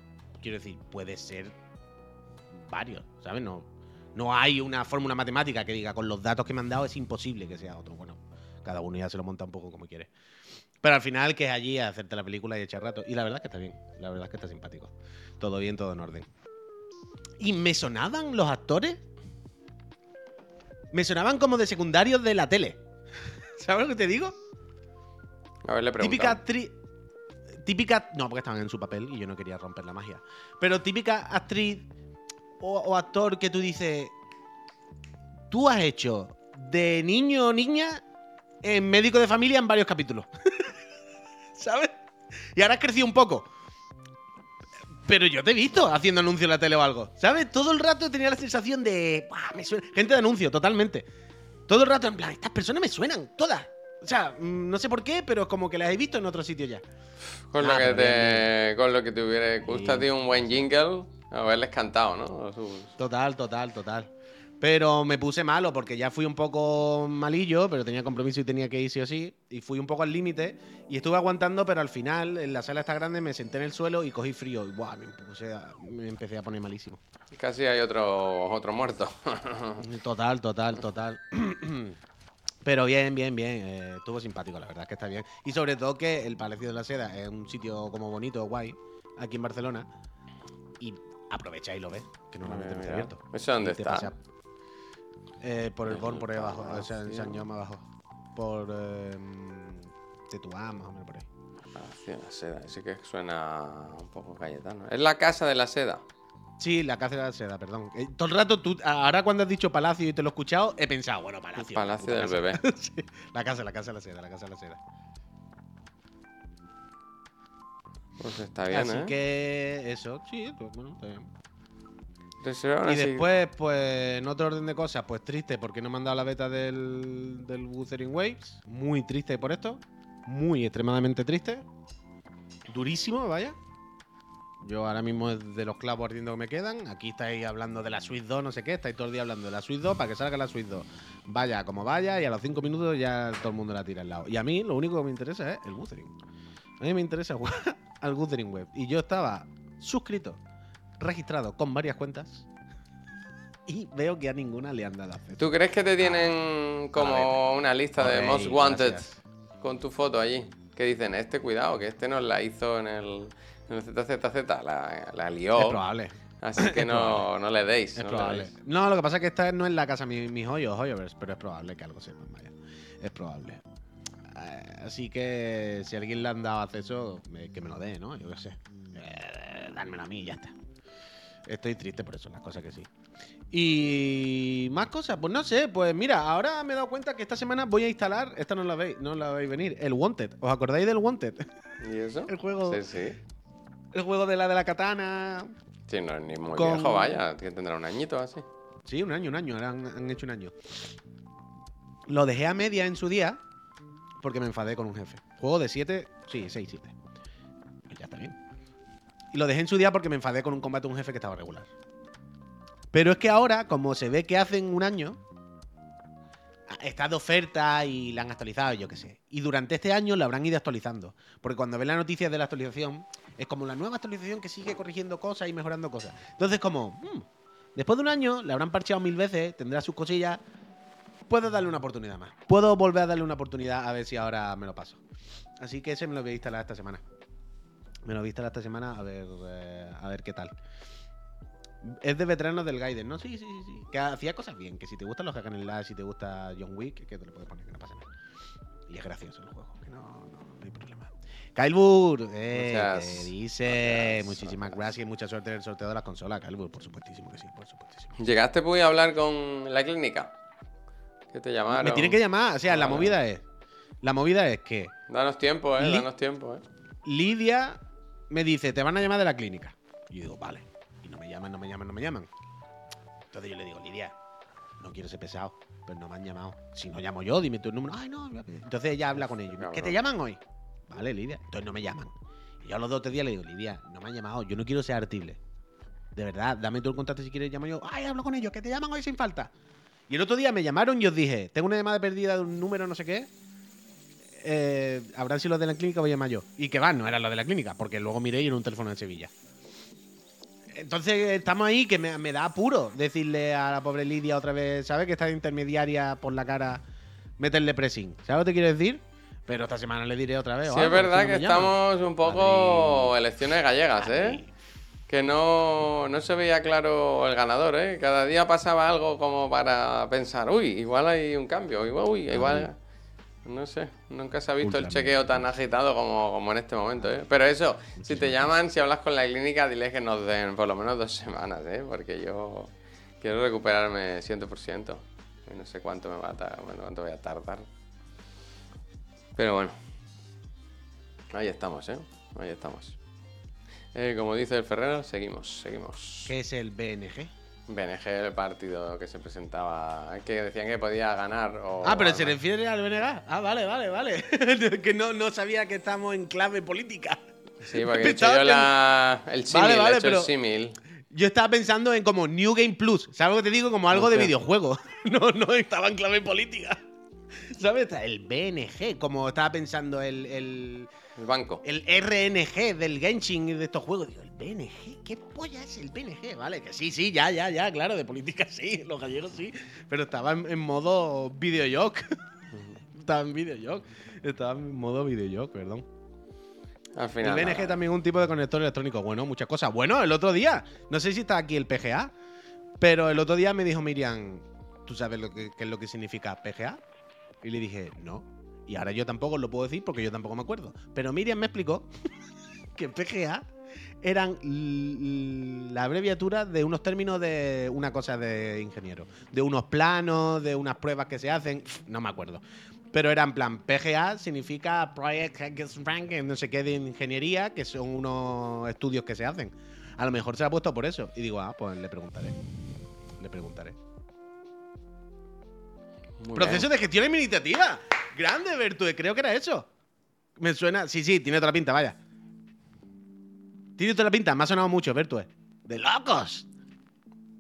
quiero decir, puede ser varios, ¿sabes? No, no hay una fórmula matemática que diga, con los datos que me han dado es imposible que sea otro. Bueno, cada uno ya se lo monta un poco como quiere. Pero al final que es allí a hacerte la película y echar rato. Y la verdad es que está bien, la verdad es que está simpático. Todo bien, todo en orden. ¿Y me sonaban los actores? Me sonaban como de secundarios de la tele. ¿Sabes lo que te digo? A ver, le pregunto. Típica actriz. Típica. No, porque estaban en su papel y yo no quería romper la magia. Pero típica actriz o, o actor que tú dices. Tú has hecho de niño o niña en médico de familia en varios capítulos. ¿Sabes? Y ahora has crecido un poco. Pero yo te he visto haciendo anuncios en la tele o algo. ¿Sabes? Todo el rato tenía la sensación de. "Buah, me suena". Gente de anuncio, totalmente. Todo el rato en plan, estas personas me suenan, todas. O sea, mm, no sé por qué, pero como que las he visto en otro sitio ya. Con, Ah, lo que pero te, con lo que te hubiera gustado Sí. un buen jingle, haberles cantado, ¿no? Total, total, total. Pero me puse malo porque ya fui un poco malillo, pero tenía compromiso y tenía que ir sí o sí. Y fui un poco al límite y estuve aguantando, pero al final, en la sala esta grande, me senté en el suelo y cogí frío. Y buah, me, puse a- me empecé a poner malísimo. Casi hay otro, otro muerto. Total, total, total. Pero bien, bien, bien. eh, estuvo simpático, la verdad es que está bien. Y sobre todo que el Palacio de la Seda es un sitio como bonito, guay, aquí en Barcelona. Y aprovecha y lo ves, que normalmente no está abierto. ¿Eso dónde está? Eh, por el Born, por ahí abajo. Ah, O sea, en sí. San Jaume abajo. Por. Eh, Tetuán, más o menos por ahí. Palacio de la Seda, sí que suena un poco Cayetano. Es la casa de la seda. Sí, la Casa de la Seda, perdón. Eh, todo el rato, tú, ahora cuando has dicho Palacio y te lo he escuchado, he pensado, bueno, Palacio. El Palacio la del Bebé. Sí, la casa, la Casa de la Seda, la Casa de la Seda. Pues está bien, Así ¿eh? que eso, sí, pues bueno, está bien. Y después, pues, en otro orden de cosas, pues triste porque no me han dado la beta del, del Wuthering Waves. Muy triste por esto. Muy extremadamente triste. Durísimo, vaya. Yo ahora mismo es de los clavos ardiendo que me quedan. Aquí estáis hablando de la Switch 2, no sé qué. Estáis todo el día hablando de la Switch 2 para que salga la Switch 2. Vaya como vaya, y a los 5 minutos ya todo el mundo la tira al lado. Y a mí lo único que me interesa es el Wuthering. A mí me interesa jugar al Wuthering Web. Y yo estaba suscrito, registrado con varias cuentas. Y veo que a ninguna le han dado acceso. ¿Tú crees que te tienen como una lista de Most Wanted gracias. con tu foto allí? Que dicen, este cuidado, que este nos la hizo en el, en el ZZZ, la, la lió. Es probable. Así que no, no le deis. Es no le probable. deis. No, lo que pasa es que esta no es la casa mi, mis hoyos, Hoyoverse, pero es probable que algo sepan, vaya. Es probable. Eh, así que si alguien le han dado acceso, me- que me lo dé, ¿no? Yo qué sé. Eh, dármelo a mí y ya está. Estoy triste por eso, las cosas que sí. Y más cosas, pues no sé, pues mira, ahora me he dado cuenta que esta semana voy a instalar, esta no la veis, no la veis venir, el Wanted. ¿Os acordáis del Wanted? ¿Y eso? El juego- Sí, sí. El juego de la de la katana. Sí, no es ni muy Con- viejo, vaya, que tendrá un añito así. Sí, un año, un año, han, han hecho un año. Lo dejé a media en su día porque me enfadé con un jefe. Juego de 7, sí, 6, 7. Y lo dejé en su día porque me enfadé con un combate de un jefe que estaba regular. Pero es que ahora, como se ve que hacen un año, está de oferta y la han actualizado, yo qué sé. Y durante este año la habrán ido actualizando. Porque cuando ven las noticias de la actualización, es como la nueva actualización que sigue corrigiendo cosas y mejorando cosas. Entonces, como, hmm, después de un año, le habrán parcheado mil veces, tendrá sus cosillas. Puedo darle una oportunidad más. Puedo volver a darle una oportunidad a ver si ahora me lo paso. Así que ese me lo voy a instalar esta semana. Me lo instalar esta semana a ver, eh, a ver qué tal. Es de veteranos del Gaiden, ¿no? Sí, sí, sí, sí. Que hacía cosas bien. Que si te gustan los Hack and Slash, si te gusta John Wick, que te lo puedes poner, que no pasa nada. Y es gracioso el juego, que no, no, no hay problema. Kylebur, eh, que dice. gracias, Muchísimas gracias. gracias y mucha suerte en el sorteo de las consolas, Kylebur. Por supuestísimo que sí, por supuestísimo. ¿Llegaste pues a hablar con la clínica? Que te llamaron. Me tienen que llamar, o sea, la Vale. movida es. La movida es que Danos tiempo, eh, Li- danos tiempo, eh. Lidia me dice, te van a llamar de la clínica. Y yo digo, vale. Y no me llaman, no me llaman, no me llaman. Entonces yo le digo, Lidia, no quiero ser pesado, pero no me han llamado. Si no llamo yo, dime tu número. Ay, no. Entonces ella habla con ellos. ¿Que te llaman hoy? Vale, Lidia. Entonces no me llaman. Y yo a los dos o tres días le digo, Lidia, no me han llamado. Yo no quiero ser artible. De verdad, dame tú el contacto si quieres llamo yo. Ay, hablo con ellos, que te llaman hoy sin falta. Y el otro día me llamaron y os dije, tengo una llamada perdida de un número no sé qué. Eh, habrán sido los de la clínica, voy a llamar yo. Y que van, no eran los de la clínica, porque luego miré y era un teléfono de Sevilla. Entonces estamos ahí que me, me da apuro decirle a la pobre Lidia otra vez, ¿sabes? Que está de intermediaria por la cara, meterle pressing. ¿Sabes lo que quiero decir? Pero esta semana le diré otra vez. o Sí, es algo, verdad que llaman. estamos un poco elecciones gallegas, ¿eh? Que no, no se veía claro el ganador, ¿eh? Cada día pasaba algo como para pensar, uy, igual hay un cambio, igual, uy, igual... No sé, nunca se ha visto el chequeo tan agitado como, como en este momento, ¿eh? Pero eso, si te llaman, si hablas con la clínica, diles que nos den por lo menos dos semanas, ¿eh? Porque yo quiero recuperarme 100%. Y no sé cuánto me va a tar- bueno, cuánto voy a tardar. Pero bueno. Ahí estamos, ¿eh? Ahí estamos. Eh, como dice el Ferrero, seguimos, seguimos. ¿Qué es el BNG? BNG, el partido que se presentaba, que decían que podía ganar o... Ah, pero se refiere al BNG. Ah, vale, vale, vale. que no, no sabía que estamos en clave política. Sí, porque he hecho Pensaba yo que- la, el símil, Vale, vale, he hecho pero- el símil. Yo estaba pensando en como New Game Plus. ¿Sabes lo que te digo? Como algo de videojuego. No, no estaba en clave política. ¿Sabes? El BNG, como estaba pensando el, el, El banco. el RNG del Genshin y de estos juegos. Digo, ¿el BNG? ¿Qué polla es el BNG? Vale, que sí, sí, ya, ya, ya, claro, de política sí, los gallegos sí. Pero estaba en, en modo videojoc. estaba en videojoc. Estaba en modo videojoc, perdón. Al El final. BNG nada. también es un tipo de conector electrónico. Bueno, muchas cosas. Bueno, el otro día, no sé si está aquí el PGA, pero el otro día me dijo Miriam, ¿tú sabes lo que, qué es lo que significa PGA? Y le dije, no. Y ahora yo tampoco lo puedo decir porque yo tampoco me acuerdo. Pero Miriam me explicó que PGA eran la abreviatura de unos términos de una cosa de ingeniero. De unos planos, de unas pruebas que se hacen. No me acuerdo. Pero era en plan, PGA significa Project Ranking, no sé qué de ingeniería, que son unos estudios que se hacen. A lo mejor se ha puesto por eso. Y digo, ah, pues le preguntaré. Le preguntaré. Muy Proceso bien. de gestión administrativa. Grande, Bertue. Creo que era eso. Me suena. Sí, sí, tiene toda la pinta, vaya. Tiene toda la pinta. Me ha sonado mucho, Bertue. ¡De locos!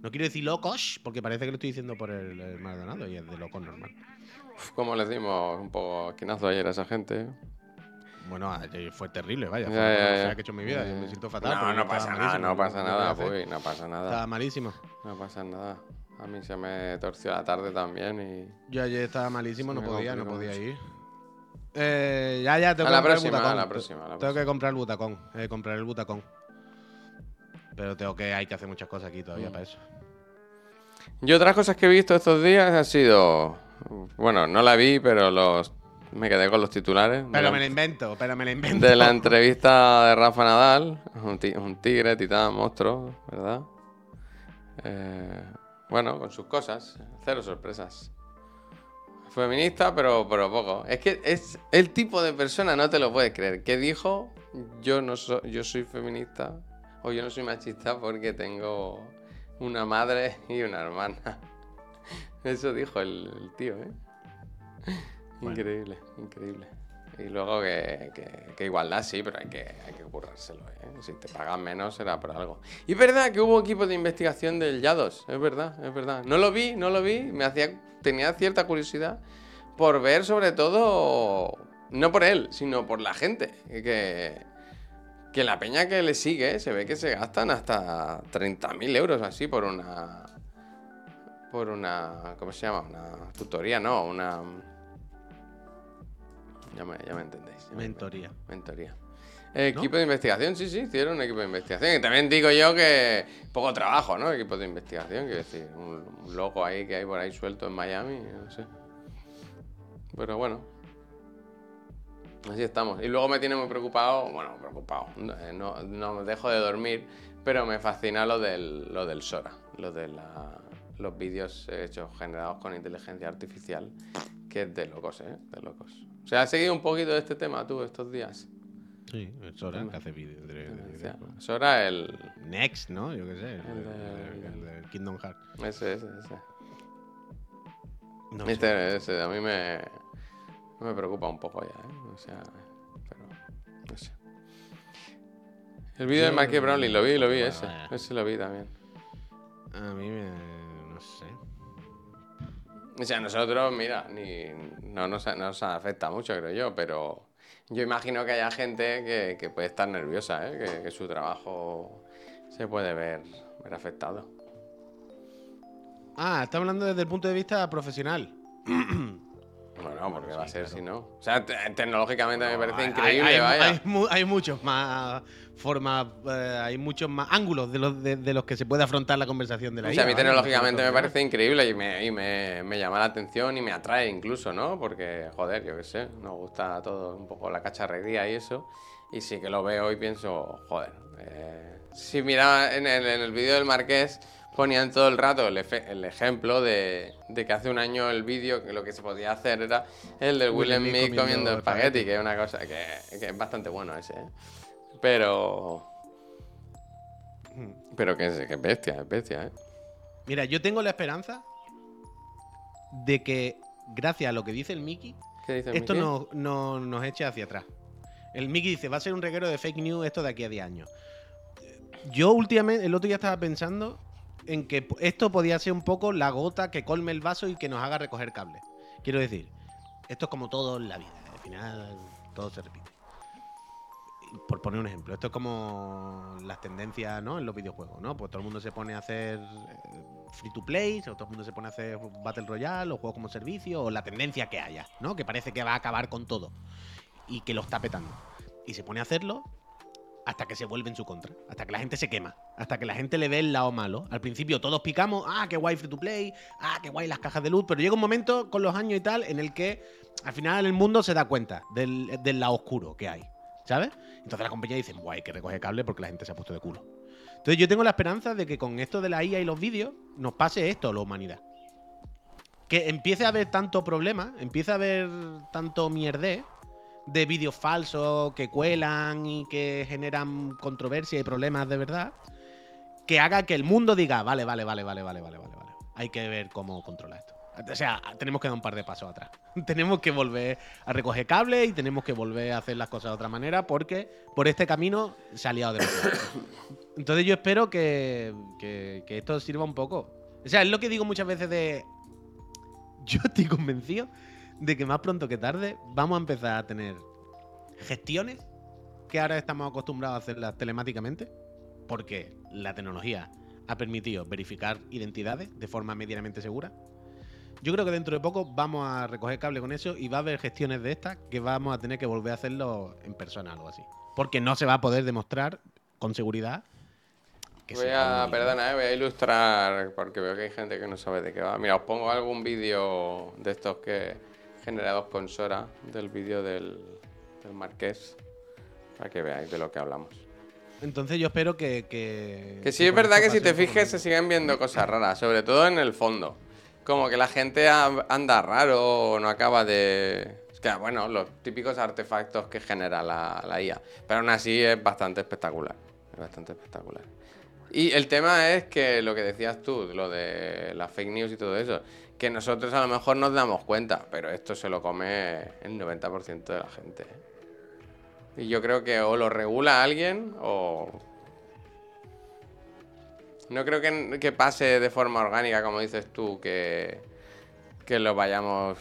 No quiero decir locos, porque parece que lo estoy diciendo por el, el Maldonado y es de locos normal. Uf, como les dimos un poco esquinazo ayer a esa gente. Bueno, fue terrible, vaya. Ya, Fue ya, más ya. fea que he hecho en mi vida. Me siento fatal. No, no estaba pasa nada, no pasa ¿qué nada, voy a hacer? uy, no pasa Estaba nada. malísimo. No pasa nada. A mí se me torció la tarde también y. Yo ayer estaba malísimo, no podía, no podía mucho. ir. Eh, ya, ya, tengo A que la comprar próxima, el butacón. a la próxima, a la Tengo que comprar el butacón. Eh, comprar el butacón. Pero tengo que, hay que hacer muchas cosas aquí todavía Mm. para eso. Yo otras cosas que he visto estos días ha sido. Bueno, no la vi, pero los. Me quedé con los titulares. Pero me la invento, pero me la invento. De la entrevista de Rafa Nadal, un tigre, titán, monstruo, ¿verdad? Eh, bueno, con sus cosas, cero sorpresas. Feminista, pero, pero poco. Es que es el tipo de persona, no te lo puedes creer, que dijo, yo, no so- yo soy feminista o yo no soy machista porque tengo una madre y una hermana. Eso dijo el, el tío, ¿eh? Bueno. Increíble, increíble. Y luego que, que- igualdad sí, pero hay que, hay que currárselo, ¿eh? Si te pagan menos será por algo. Y es verdad que hubo equipo de investigación del Yados, es verdad, es verdad. No lo vi, no lo vi, me hacía, tenía cierta curiosidad por ver sobre todo, no por él, sino por la gente. Que, que la peña que le sigue se ve que se gastan hasta 30.000 euros así por una... Por una... ¿Cómo se llama? Una tutoría, no, una... Ya me, ya me entendéis. ya Mentoría. Mentoría. Eh, Equipo de investigación, sí, sí, hicieron un equipo de investigación. Y también digo yo que poco trabajo, ¿no? Equipo de investigación, quiero decir, un, un loco ahí que hay por ahí suelto en Miami, no sé. Pero bueno. Así estamos. Y luego me tiene muy preocupado, bueno, preocupado, no, eh, no, no dejo de dormir, pero me fascina lo del, lo del Sora, lo de la- los vídeos hechos, generados con inteligencia artificial, que es de locos, ¿eh? De locos. O sea, has seguido un poquito de este tema tú estos días. Sí, es hora que hace vídeo. sea, Sora, el... Next, ¿no? Yo qué sé. El, de- Kingdom Hearts. Ese, ese, ese. No sé. Este, ese, a mí me, me preocupa un poco ya, ¿eh? O sea, pero no sé. El vídeo de Mikey Brownlee, lo vi, lo vi, Bueno, ese. Ese lo vi también. A mí me. No sé. O sea, nosotros, mira, ni, no nos, nos afecta mucho, creo yo, pero yo imagino que haya gente que, que puede estar nerviosa, ¿eh? que, que su trabajo se puede ver, ver afectado. Ah, está hablando desde el punto de vista profesional. Bueno, porque va a ser si no. O sea, te- tecnológicamente me parece increíble, hay, vaya. hay mu- hay muchos más formas, eh, hay muchos más ángulos de los, de, de los que se puede afrontar la conversación de la O sea, a mí tecnológicamente me parece increíble y, me, y me, me llama la atención y me atrae incluso, ¿no? Porque, joder, yo qué sé, nos gusta todo un poco la cacharrería y eso. Y sí que lo veo y pienso, joder. eh, si miraba en el, en el vídeo del Marqués, ponían todo el rato el, ejemplo de, de que hace un año el vídeo, que lo que se podía hacer era el del Will Will Smith Smith comiendo, comiendo espagueti, que es una cosa que, que es bastante bueno ese, ¿eh? Pero... Pero que es, que es bestia, es bestia, ¿eh? Mira, yo tengo la esperanza de que, gracias a lo que dice el Mickey, ¿Qué dice esto no, no- nos eche hacia atrás. El Mickey dice, va a ser un reguero de fake news esto de aquí a 10 años. Yo últimamente, el otro día estaba pensando en que esto podía ser un poco la gota que colme el vaso y que nos haga recoger cable. Quiero decir, esto es como todo en la vida. Al final, todo se repite. Por poner un ejemplo, esto es como las tendencias ¿no? en los videojuegos, ¿no? Pues todo el mundo se pone a hacer eh, free to play, o todo el mundo se pone a hacer Battle Royale, o juegos como servicio, o la tendencia que haya, ¿no? Que parece que va a acabar con todo y que lo está petando. Y se pone a hacerlo hasta que se vuelve en su contra, hasta que la gente se quema, hasta que la gente le ve el lado malo. Al principio todos picamos, ah, qué guay free to play, ah, qué guay las cajas de luz, pero llega un momento con los años y tal en el que al final el mundo se da cuenta del, del lado oscuro que hay, ¿sabes? Entonces la compañía dice, guay, que recoge cable porque la gente se ha puesto de culo. Entonces yo tengo la esperanza de que con esto de la IA y los vídeos nos pase esto a la humanidad. Que empiece a haber tanto problema, empiece a haber tanto mierdé de vídeos falsos que cuelan y que generan controversia y problemas de verdad, que haga que el mundo diga, vale, vale, vale, vale, vale, vale, vale, vale. Hay que ver cómo controlar esto. O sea, tenemos que dar un par de pasos atrás. tenemos que volver a recoger cable y tenemos que volver a hacer las cosas de otra manera porque por este camino se ha liado demasiado. Entonces yo espero que, que- que esto sirva un poco. O sea, es lo que digo muchas veces de... Yo estoy convencido de que más pronto que tarde vamos a empezar a tener gestiones que ahora estamos acostumbrados a hacerlas telemáticamente porque la tecnología ha permitido verificar identidades de forma medianamente segura. Yo creo que dentro de poco vamos a recoger cable con eso y va a haber gestiones de estas que vamos a tener que volver a hacerlo en persona o algo así. Porque no se va a poder demostrar con seguridad que Voy a, perdona, eh, voy a ilustrar porque veo que hay gente que no sabe de qué va. Mira, os pongo algún vídeo de estos que generados con Sora, del vídeo del, del Marqués, para que veáis de lo que hablamos. Entonces yo espero que... Que, Que sí es con verdad que si te fijes se siguen viendo cosas raras, sobre todo en el fondo. Como que la gente anda raro o no acaba de... Es que, bueno, los típicos artefactos que genera la, la IA. Pero aún así es bastante espectacular. Es bastante espectacular. Y el tema es que lo que decías tú, lo de las fake news y todo eso, que nosotros a lo mejor nos damos cuenta, pero esto se lo come el 90% de la gente. ¿eh? Y yo creo que o lo regula alguien o... No creo que, pase de forma orgánica, como dices tú, que, que lo vayamos,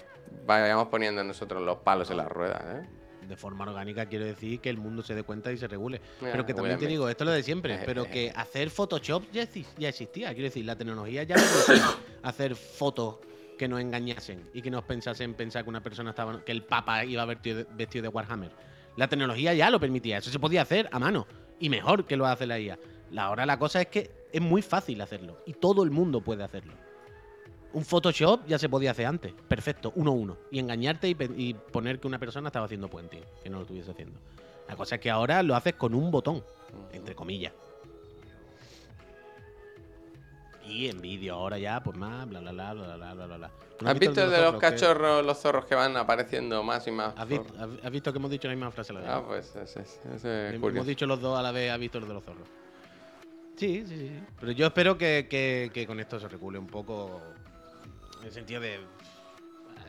vayamos poniendo nosotros los palos en las ruedas. ¿eh? De forma orgánica quiero decir que el mundo se dé cuenta y se regule. Mira, pero que también te digo, esto es lo de siempre, Eh, pero eh. que hacer Photoshop ya, ya existía. Quiero decir, la tecnología ya permitía hacer fotos que nos engañasen y que nos pensasen pensar que una persona estaba que el papa iba vestido de, vestido de Warhammer. La tecnología ya lo permitía, eso se podía hacer a mano y mejor que lo hace la IA. La- Ahora la cosa es que es muy fácil hacerlo y todo el mundo puede hacerlo. Un Photoshop ya se podía hacer antes. Perfecto, uno a uno. Y engañarte y, poner que una persona estaba haciendo puente que no lo estuviese haciendo. La cosa es que ahora lo haces con un botón, entre comillas. Y en vídeo ahora ya, pues más, bla, bla, bla, bla, bla, bla, bla. ¿Has, visto el de los, cachorros, los zorros que van apareciendo más y más? ¿Has, visto, que hemos dicho la misma frase la? Ah, pues ese, ese es curioso. Hemos dicho los dos a la vez, has visto el de los zorros. Sí, sí, sí. Pero yo espero que, que con esto se recule un poco en el sentido de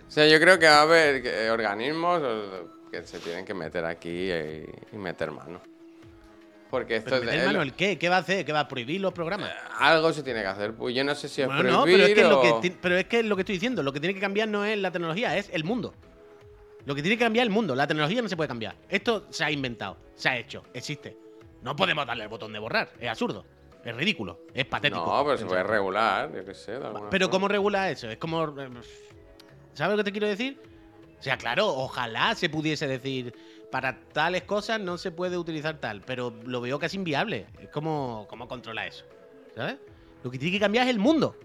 O sea, yo creo que va a haber que- organismos o- que se tienen que meter aquí y, y meter mano. Porque esto Pero es mano, ¿el qué? ¿Qué va a hacer? ¿Qué va a prohibir los programas? algo se tiene que hacer. Pues yo no sé si es Bueno, prohibir no, pero es, que lo que o- pero es que lo que estoy diciendo, lo que tiene que cambiar no es la tecnología, es el mundo. Lo que tiene que cambiar es el mundo. La tecnología no se puede cambiar. Esto se ha inventado, se ha hecho, existe. No podemos darle el botón de borrar. Es absurdo. Es ridículo. Es patético. No, pero se puede regular, yo qué sé. de Pero forma. ¿cómo regula eso? Es como. eh, ¿Sabes lo que te quiero decir? O sea, claro, ojalá se pudiese decir, para tales cosas no se puede utilizar tal, pero lo veo casi inviable. Es como, ¿cómo controla eso? ¿Sabes? Lo que tiene que cambiar es el mundo.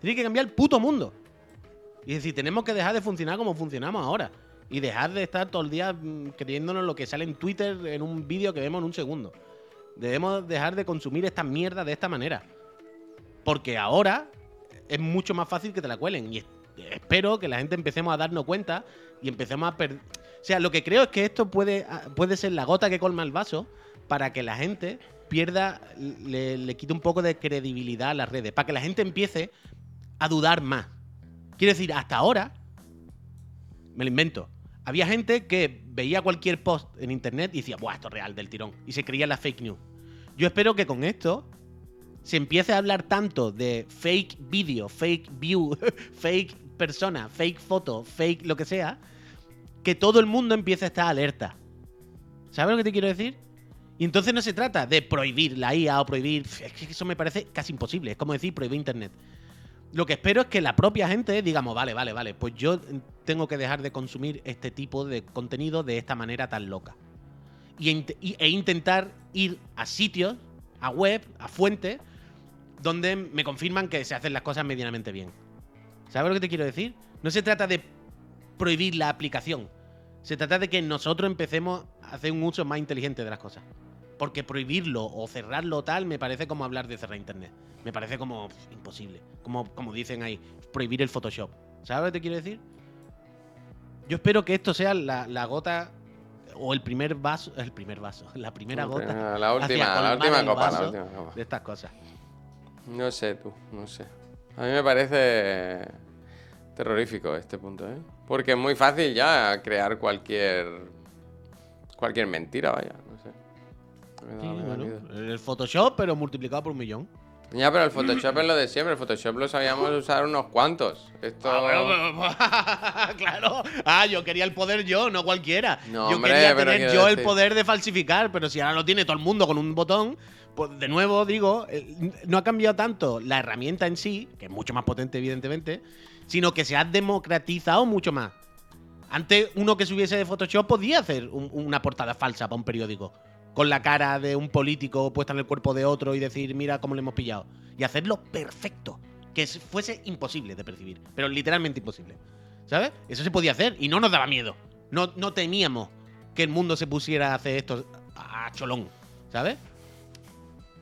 Tiene que cambiar el puto mundo. Y es decir, tenemos que dejar de funcionar como funcionamos ahora. Y dejar de estar todo el día mm, creyéndonos lo que sale en Twitter en un vídeo que vemos en un segundo. Debemos dejar de consumir esta mierda de esta manera. Porque ahora es mucho más fácil que te la cuelen. Y espero que la gente empecemos a darnos cuenta y empecemos a perder. O sea, lo que creo es que esto puede, ah, puede ser la gota que colma el vaso para que la gente pierda, le, le quite un poco de credibilidad a las redes, para que la gente empiece a dudar más. Quiero decir, hasta ahora, me lo invento, había gente que veía cualquier post en internet y decía, Buah, esto es real del tirón, y se creía la fake news. Yo espero que con esto se empiece a hablar tanto de fake vídeo, fake view, fake persona, fake foto, fake lo que sea, que todo el mundo empiece a estar alerta. ¿Sabes lo que te quiero decir? Y entonces no se trata de prohibir la IA o prohibir. Es que eso me parece casi imposible. Es como decir prohibir Internet. Lo que espero es que la propia gente digamos, vale, vale, vale, pues yo tengo que dejar de consumir este tipo de contenido de esta manera tan loca. Y, e intentar ir a sitios, a web, a fuentes, donde me confirman que se hacen las cosas medianamente bien. ¿Sabes lo que te quiero decir? No se trata de prohibir la aplicación. Se trata de que nosotros empecemos a hacer un uso más inteligente de las cosas. Porque prohibirlo o cerrarlo tal me parece como hablar de cerrar Internet. Me parece como imposible. Como, como dicen ahí, prohibir el Photoshop. ¿Sabes lo que te quiero decir? Yo espero que esto sea la, gota o el primer vaso, el primer vaso, la primera gota. La última, la última copa, la última copa. De estas cosas. No sé tú, no sé. A mí me parece terrorífico este punto, ¿eh? Porque es muy fácil ya crear cualquier cualquier mentira, vaya, no sé. el Photoshop, pero multiplicado por un millón. Ya, pero el Photoshop es lo de siempre. El Photoshop lo sabíamos usar unos cuantos. Esto... Ah, claro. Ah, yo quería el poder yo, no cualquiera. yo quería tener yo el poder de falsificar, pero si ahora lo tiene todo el mundo con un botón, pues de nuevo digo, eh, no ha cambiado tanto la herramienta en sí, que es mucho más potente evidentemente, sino que se ha democratizado mucho más. Antes uno que subiese de Photoshop podía hacer una portada falsa para un periódico con la cara de un político puesta en el cuerpo de otro y decir, mira cómo le hemos pillado. Y hacerlo perfecto. Que fuese imposible de percibir. Pero literalmente imposible. ¿Sabes? Eso se podía hacer y no nos daba miedo. No, no temíamos que el mundo se pusiera a hacer esto a cholón. ¿Sabes?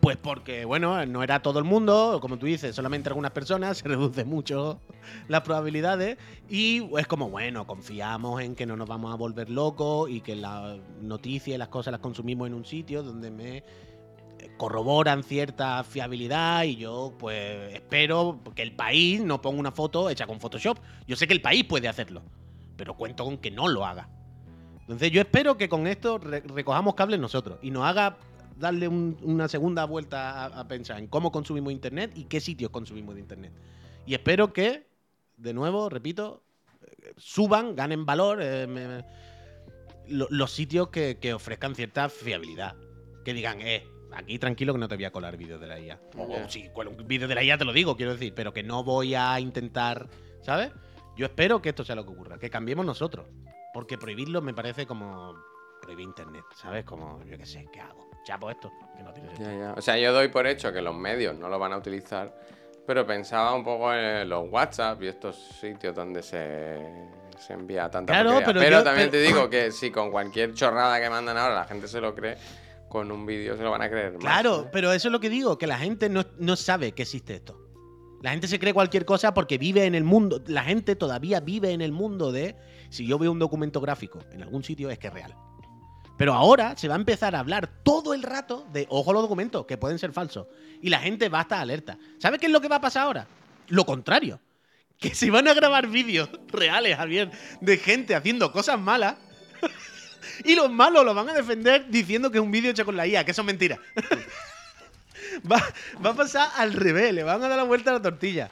Pues porque, bueno, no era todo el mundo, como tú dices, solamente algunas personas, se reduce mucho las probabilidades y es como, bueno, confiamos en que no nos vamos a volver locos y que las noticias y las cosas las consumimos en un sitio donde me corroboran cierta fiabilidad y yo pues espero que el país no ponga una foto hecha con Photoshop. Yo sé que el país puede hacerlo, pero cuento con que no lo haga. Entonces yo espero que con esto recojamos cables nosotros y nos haga darle una segunda vuelta a, pensar en cómo consumimos Internet y qué sitios consumimos de Internet. Y espero que, de nuevo, repito, suban, ganen valor eh, los sitios que, ofrezcan cierta fiabilidad. Que digan, eh, aquí tranquilo que no te voy a colar vídeos de la IA. O si cuelo un vídeo de la IA te lo digo, quiero decir, pero que no voy a intentar, ¿sabes? Yo espero que esto sea lo que ocurra, que cambiemos nosotros. Porque prohibirlo me parece como prohibir internet, ¿sabes? Como, yo qué sé, ¿qué hago? Chapo esto, que no tiene sentido. O sea, yo doy por hecho que los medios no lo van a utilizar, pero pensaba un poco en los WhatsApp y estos sitios donde se, se envía tanta claro, pero, también te digo que si con cualquier chorrada que mandan ahora la gente se lo cree, con un vídeo se lo van a creer más. Claro, ¿eh? pero eso es lo que digo, que la gente no, no sabe que existe esto. La gente se cree cualquier cosa porque vive en el mundo. La gente todavía vive en el mundo de si yo veo un documento gráfico en algún sitio es que es real. Pero ahora se va a empezar a hablar todo el rato de, ojo los documentos, que pueden ser falsos. Y la gente va a estar alerta. ¿Sabes qué es lo que va a pasar ahora? Lo contrario. Que se van a grabar vídeos reales, Javier, de gente haciendo cosas malas. y los malos lo van a defender diciendo que es un vídeo hecho con la IA, que eso es mentira. va, a pasar al revés, le van a dar la vuelta a la tortilla.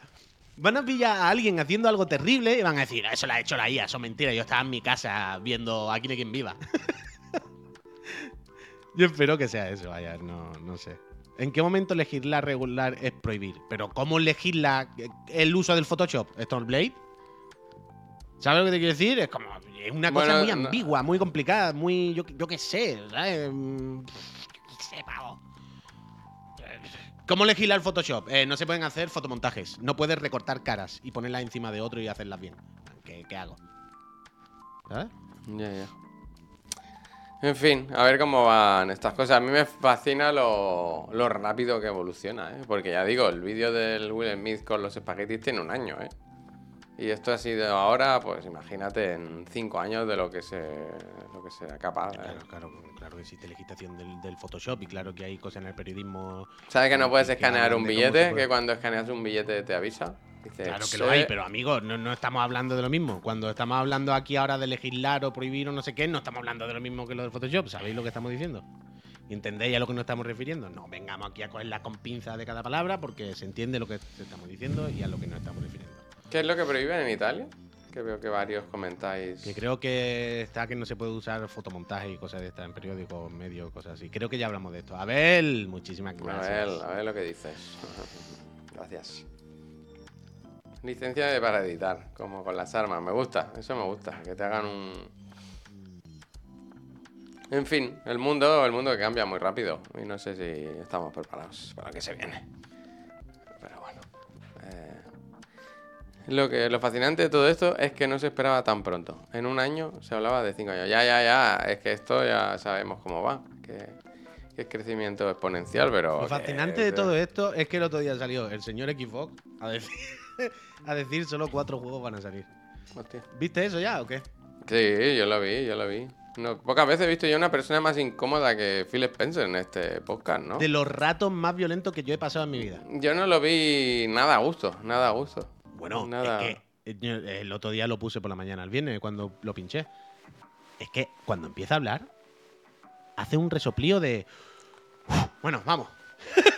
Van a pillar a alguien haciendo algo terrible y van a decir, ah, eso lo ha hecho la IA, eso es mentira, yo estaba en mi casa viendo Aquí no quien viva. Yo espero que sea eso, vaya, no, no sé. ¿En qué momento legislar regular es prohibir? Pero ¿cómo legisla el uso del Photoshop? Blade? ¿Sabes lo que te quiero decir? Es como, es una cosa muy no- ambigua, muy complicada, muy. Yo, yo qué sé, ¿sabes? Qué sé, pavo. ¿Cómo legislar Photoshop? Eh, no se pueden hacer fotomontajes. No puedes recortar caras y ponerlas encima de otro y hacerlas bien. ¿Qué, qué hago? ¿Sabes? Ya, ya. En fin, a ver cómo van estas cosas. A mí me fascina lo, lo rápido que evoluciona, ¿eh? Porque ya digo, el vídeo del Will Smith con los espaguetis tiene un año, ¿eh? Y esto ha sido ahora, pues imagínate, en cinco años de lo que se lo que sea capaz. ¿eh? Claro, claro, claro que existe legislación del, del Photoshop y claro que hay cosas en el periodismo. ¿Sabes que no puedes que escanear un billete? Que cuando escaneas un billete te avisa. Claro que lo hay, pero amigos, no, no estamos hablando de lo mismo. Cuando estamos hablando aquí ahora de legislar o prohibir o no sé qué, no estamos hablando de lo mismo que lo del Photoshop. ¿Sabéis lo que estamos diciendo? ¿Y entendéis a lo que nos estamos refiriendo? No vengamos aquí a cogerla con pinza de cada palabra porque se entiende lo que estamos diciendo y a lo que nos estamos refiriendo. ¿Qué es lo que prohíben en Italia? Que veo que varios comentáis. Que creo que está que no se puede usar fotomontaje y cosas de estas en periódicos, medios, cosas así. Creo que ya hablamos de esto. Abel, muchísimas gracias. ver, a ver lo que dices. Gracias. Licencia de para editar, como con las armas. Me gusta, eso me gusta. Que te hagan un. En fin, el mundo, el mundo que cambia muy rápido. Y no sé si estamos preparados para lo que se viene. Pero bueno. eh, Lo, que, lo fascinante de todo esto es que no se esperaba tan pronto. En un año se hablaba de cinco años. Ya, ya, ya. Es que esto ya sabemos cómo va. Que, que es crecimiento exponencial, pero. Lo que- fascinante de todo esto es que el otro día salió el señor Xbox a decir, a decir solo cuatro juegos van a salir. Hostia. ¿Viste eso ya o qué? Sí, yo lo vi, yo lo vi. No, pocas veces he visto yo una persona más incómoda que Phil Spencer en este podcast, ¿no? De los ratos más violentos que yo he pasado en mi vida. Yo no lo vi nada a gusto, nada a gusto. Bueno, Nada. es que eh, yo el otro día lo puse por la mañana, el viernes, cuando lo pinché. Es que cuando empieza a hablar, hace un resoplío de. "Uf, Bueno, vamos.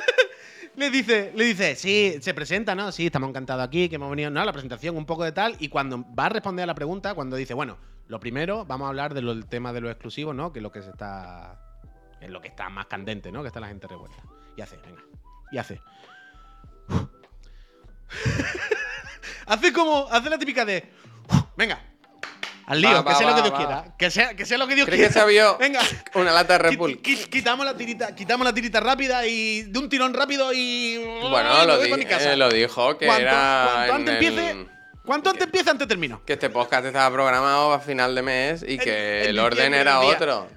le dice, le dice, sí, se presenta, ¿no? Sí, estamos encantados aquí, que hemos venido, ¿no? La presentación, un poco de tal. Y cuando va a responder a la pregunta, cuando dice, bueno, lo primero, vamos a hablar del tema de lo exclusivo, ¿no? Que es lo que se está. Es lo que está más candente, ¿no? Que está la gente revuelta. Y hace, venga. Y hace. hace como. Hace la típica de. Venga. Al lío, Va, que va, sea lo que Dios quiera. Que sea, que sea lo que Dios ¿Crees quiera. que se vio Venga. una lata de Red Bull? qui- Quitamos la tirita, quitamos la tirita rápida y de un tirón rápido y. Bueno, lo, di- eh, lo dijo que Cuanto- era. cuanto antes empiece, cuanto antes empieza, antes termino. Que este podcast estaba programado a final de mes y que el orden era otro.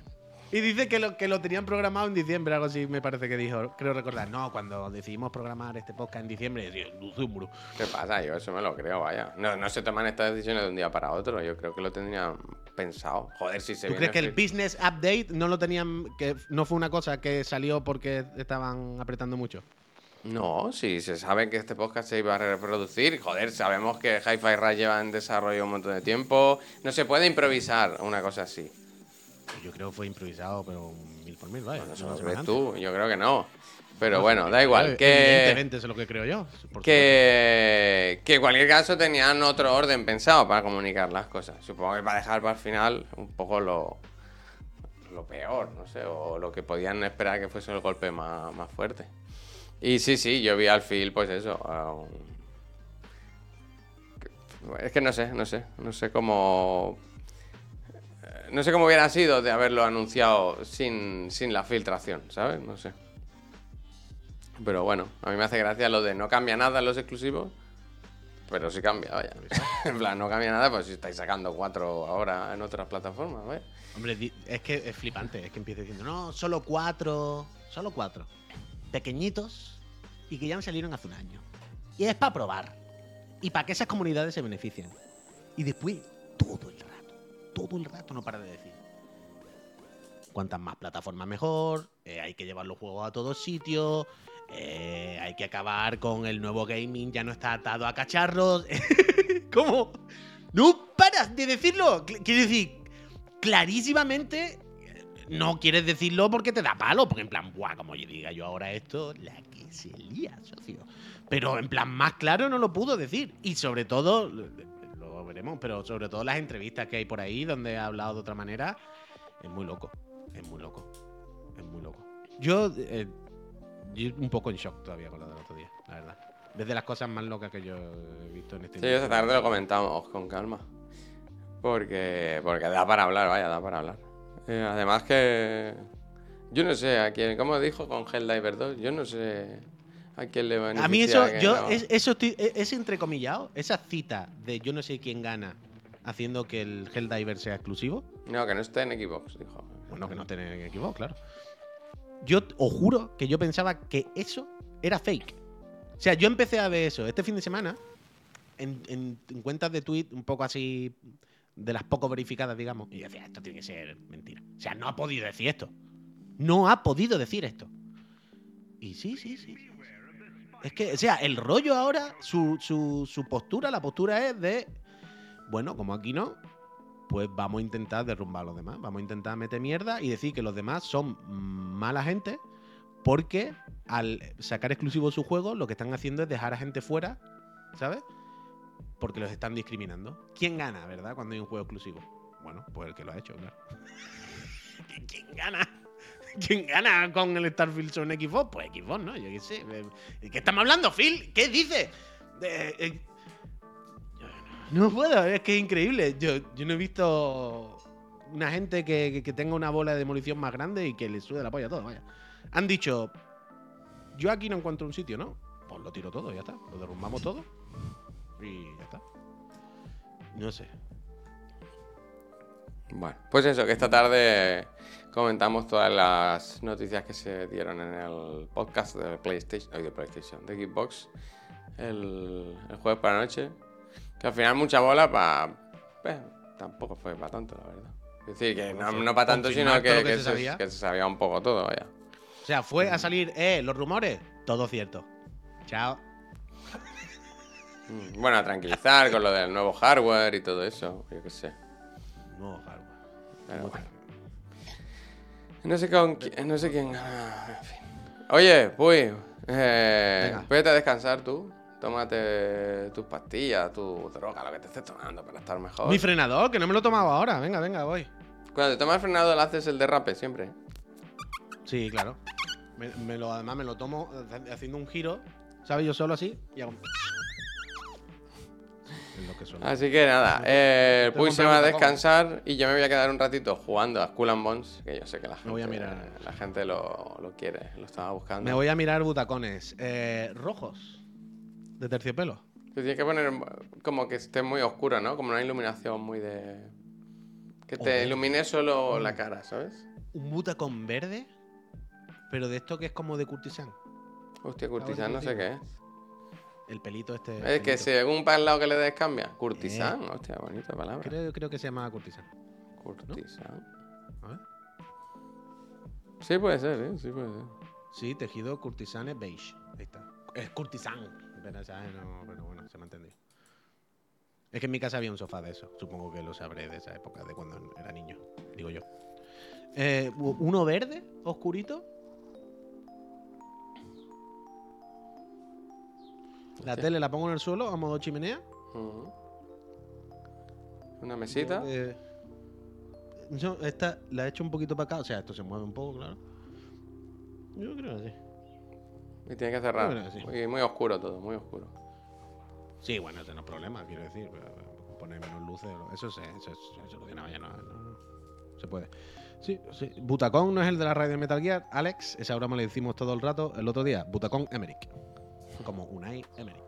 Y dice que lo, que lo tenían programado en diciembre, algo así me parece que dijo. Creo recordar. No, cuando decidimos programar este podcast en diciembre, en diciembre. ¿Qué pasa? Yo eso me lo creo, vaya. No, no se toman estas decisiones de un día para otro. Yo creo que lo tendrían pensado. Joder, si se ¿Tú crees que el business update no lo tenían, que no fue una cosa que salió porque estaban apretando mucho? No, si se sabe que este podcast se iba a reproducir, joder, sabemos que Hi-Fi Rush lleva en desarrollo un montón de tiempo. No se puede improvisar una cosa así. Yo creo que fue improvisado, pero mil por mil, vaya. Ves antes. tú, yo creo que no. Pero No, bueno, da igual. eh, Que, Evidentemente, eso es lo que creo yo. que, que en cualquier caso tenían otro orden pensado para comunicar las cosas. Supongo que para dejar para el final un poco lo, lo peor, no sé, o lo que podían esperar que fuese el golpe más, más fuerte. Y sí, sí, yo vi al Phil, pues eso. Es que no sé, no sé, no sé cómo. No sé cómo hubiera sido de haberlo anunciado sin, sin la filtración, ¿sabes? No sé. Pero bueno, a mí me hace gracia lo de no cambia nada los exclusivos, pero sí cambia, vaya. en plan, no cambia nada, pues si estáis sacando cuatro ahora en otras plataformas, vaya. Hombre, es que es flipante, es que empieza diciendo, no, solo cuatro, solo cuatro. Pequeñitos y que ya han salieron hace un año. Y es para probar. Y para que esas comunidades se beneficien. Y después, todo el todo el rato no para de decir. Cuantas más plataformas mejor, eh, hay que llevar los juegos a todos sitios, eh, hay que acabar con el nuevo gaming, ya no está atado a cacharros. ¿Cómo? No paras de decirlo. Qu- Quiero decir, clarísimamente eh, no quieres decirlo porque te da palo, porque en plan, buah, como yo diga yo ahora esto, la que se lía, socio. Pero en plan más claro no lo pudo decir. Y sobre todo, veremos, pero sobre todo las entrevistas que hay por ahí donde ha hablado de otra manera, es muy loco, es muy loco, es muy loco. Yo, eh, yo un poco en shock todavía con lo del otro día, la verdad. Es de las cosas más locas que yo he visto en este Sí, esta tarde lo comentamos con calma. Porque, porque da para hablar, vaya, da para hablar. Eh, además que... Yo no sé a quién, como dijo con Helldiver 2, yo no sé a quién le va a A mí eso, yo, es, eso estoy, e- es entrecomillado, esa cita de yo no sé quién gana haciendo que el Helldiver sea exclusivo. No, que no esté en Xbox, dijo. Bueno, que no te equivoco, claro. Yo os juro que yo pensaba que eso era fake. O sea, yo empecé a ver eso este fin de semana en, en- en cuentas de tweet un poco así de las poco verificadas, digamos. Y yo decía, esto tiene que ser mentira. O sea, no ha podido decir esto. No ha podido decir esto. Y sí, sí, sí. Es que, o sea, el rollo ahora, su, su, su postura, la postura es de, bueno, como aquí no, pues vamos a intentar derrumbar a los demás. Vamos a intentar meter mierda y decir que los demás son mala gente porque al sacar exclusivo su juego lo que están haciendo es dejar a gente fuera, ¿sabes? Porque los están discriminando. ¿Quién gana, verdad, cuando hay un juego exclusivo? Bueno, pues el que lo ha hecho, claro. ¿Quién gana? ¿Quién gana con el Starfield en Xbox? Pues Xbox, ¿no? Yo qué sé. ¿De qué estamos hablando, Phil? ¿Qué dices? De- eh, no puedo, es que es increíble. Yo, yo no he visto una gente que, que- que tenga una bola de demolición más grande y que le sude la polla a todo, vaya. Han dicho, yo aquí no encuentro un sitio, ¿no? Pues lo tiro todo, ya está. Lo derrumbamos todo y ya está. No sé. Bueno, pues eso, que esta tarde comentamos todas las noticias que se dieron en el podcast de PlayStation, ay, de PlayStation, de Xbox, el, el jueves para la noche. Que al final mucha bola para... tampoco fue para tanto, la verdad. Es decir, que no, no para tanto, sino que, que que se se, sabía. que se sabía un poco todo, vaya. O sea, fue a salir, eh, los rumores, todo cierto. Chao. Mm, Bueno, a tranquilizar con lo del nuevo hardware y todo eso, yo qué sé. Nuevo hardware. Pero bueno. No sé, con qui- no sé quién gana. En fin. Oye, Puy, eh, vete a descansar tú. Tómate tus pastillas, tu droga, lo que te estés tomando para estar mejor. Mi frenador, que no me lo he tomado ahora. Venga, venga, voy. Cuando te tomas el frenado, le haces el derrape siempre. Sí, claro. Me, me lo, además me lo tomo ha- haciendo un giro, ¿sabes? Yo solo así y hago. Lo que. Así que nada, eh, Puy se va a descansar y yo me voy a quedar un ratito jugando a Skull and Bones, que yo sé que la gente, Me voy a mirar. la gente lo, lo quiere, lo estaba buscando. Me voy a mirar butacones eh, rojos de terciopelo. Te tienes que poner como que esté muy oscuro, ¿no? Como una iluminación muy de. Que te ilumine solo la cara, ¿sabes? Un butacón verde, pero de esto que es como de curtisán. Hostia, curtisán, no sé qué es. El pelito este. Es que según para el lado que le des cambia. Curtisán, hostia, bonita palabra. Creo, creo que se llama curtisán. Curtisán. A ver. Sí, puede ser, ¿eh? Sí, puede ser. Sí, tejido curtisanes beige. Ahí está. Es curtisán. Pero, ¿sabes? No, pero bueno, se me ha entendido. Es que en mi casa había un sofá de eso. Supongo que lo sabré de esa época, de cuando era niño. Digo yo. Eh, uno verde, oscurito. La tele la pongo en el suelo a modo chimenea. Una mesita. Eh, yo esta la he hecho un poquito para acá. O sea, esto se mueve un poco, claro. Yo creo que sí. Y tiene que cerrar. Sí. muy, muy oscuro todo, muy oscuro. Sí, bueno, ese no es problema, quiero decir. pero Poner menos luces, eso se, eso se soluciona, ya no, se puede. Sí, sí. Butacón no es el de la radio de Metal Gear, Alex, esa broma le decimos todo el rato. El otro día, Butacón Emmerich. Como Unai Emmerich.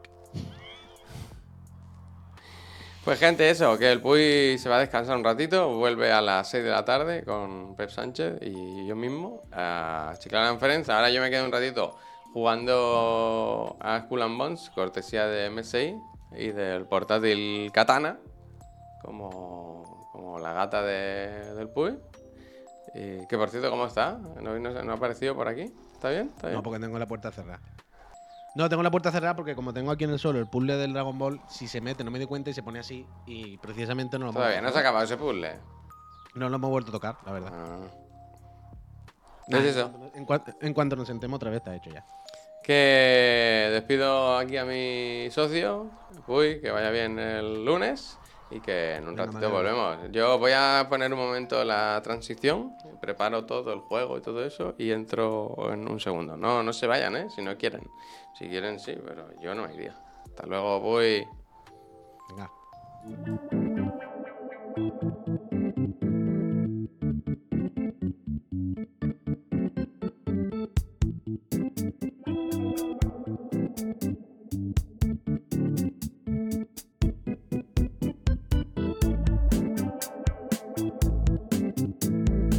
Pues gente, eso, que el Puy se va a descansar un ratito, vuelve a las 6 de la tarde con Pep Sánchez y yo mismo a Chiclana en Ferenc. Ahora yo me quedo un ratito jugando a Skull and Bones, cortesía de MSI y del portátil Katana, como, como la gata de- del Puy. Y que por cierto, ¿cómo está? ¿No, no- no ha aparecido por aquí? ¿Está bien? ¿Está bien? No, porque tengo la puerta cerrada. No, tengo la puerta cerrada porque como tengo aquí en el suelo el puzzle del Dragon Ball, si se mete no me di cuenta y se pone así y precisamente no lo hemos Todavía no se ha acabado ese puzzle. no lo hemos vuelto a tocar, la verdad. Ah. Nah, Es eso. En, cua- en cuanto nos sentemos otra vez está hecho ya. Que despido aquí a mi socio, Puy, que vaya bien el lunes y que en un Venga, ratito volvemos. Yo voy a poner un momento la transición, preparo todo el juego y todo eso y entro en un segundo. No, no se vayan, ¿eh? Si no quieren. Si quieren, sí, pero yo no me iría. Hasta luego, Puy. Venga.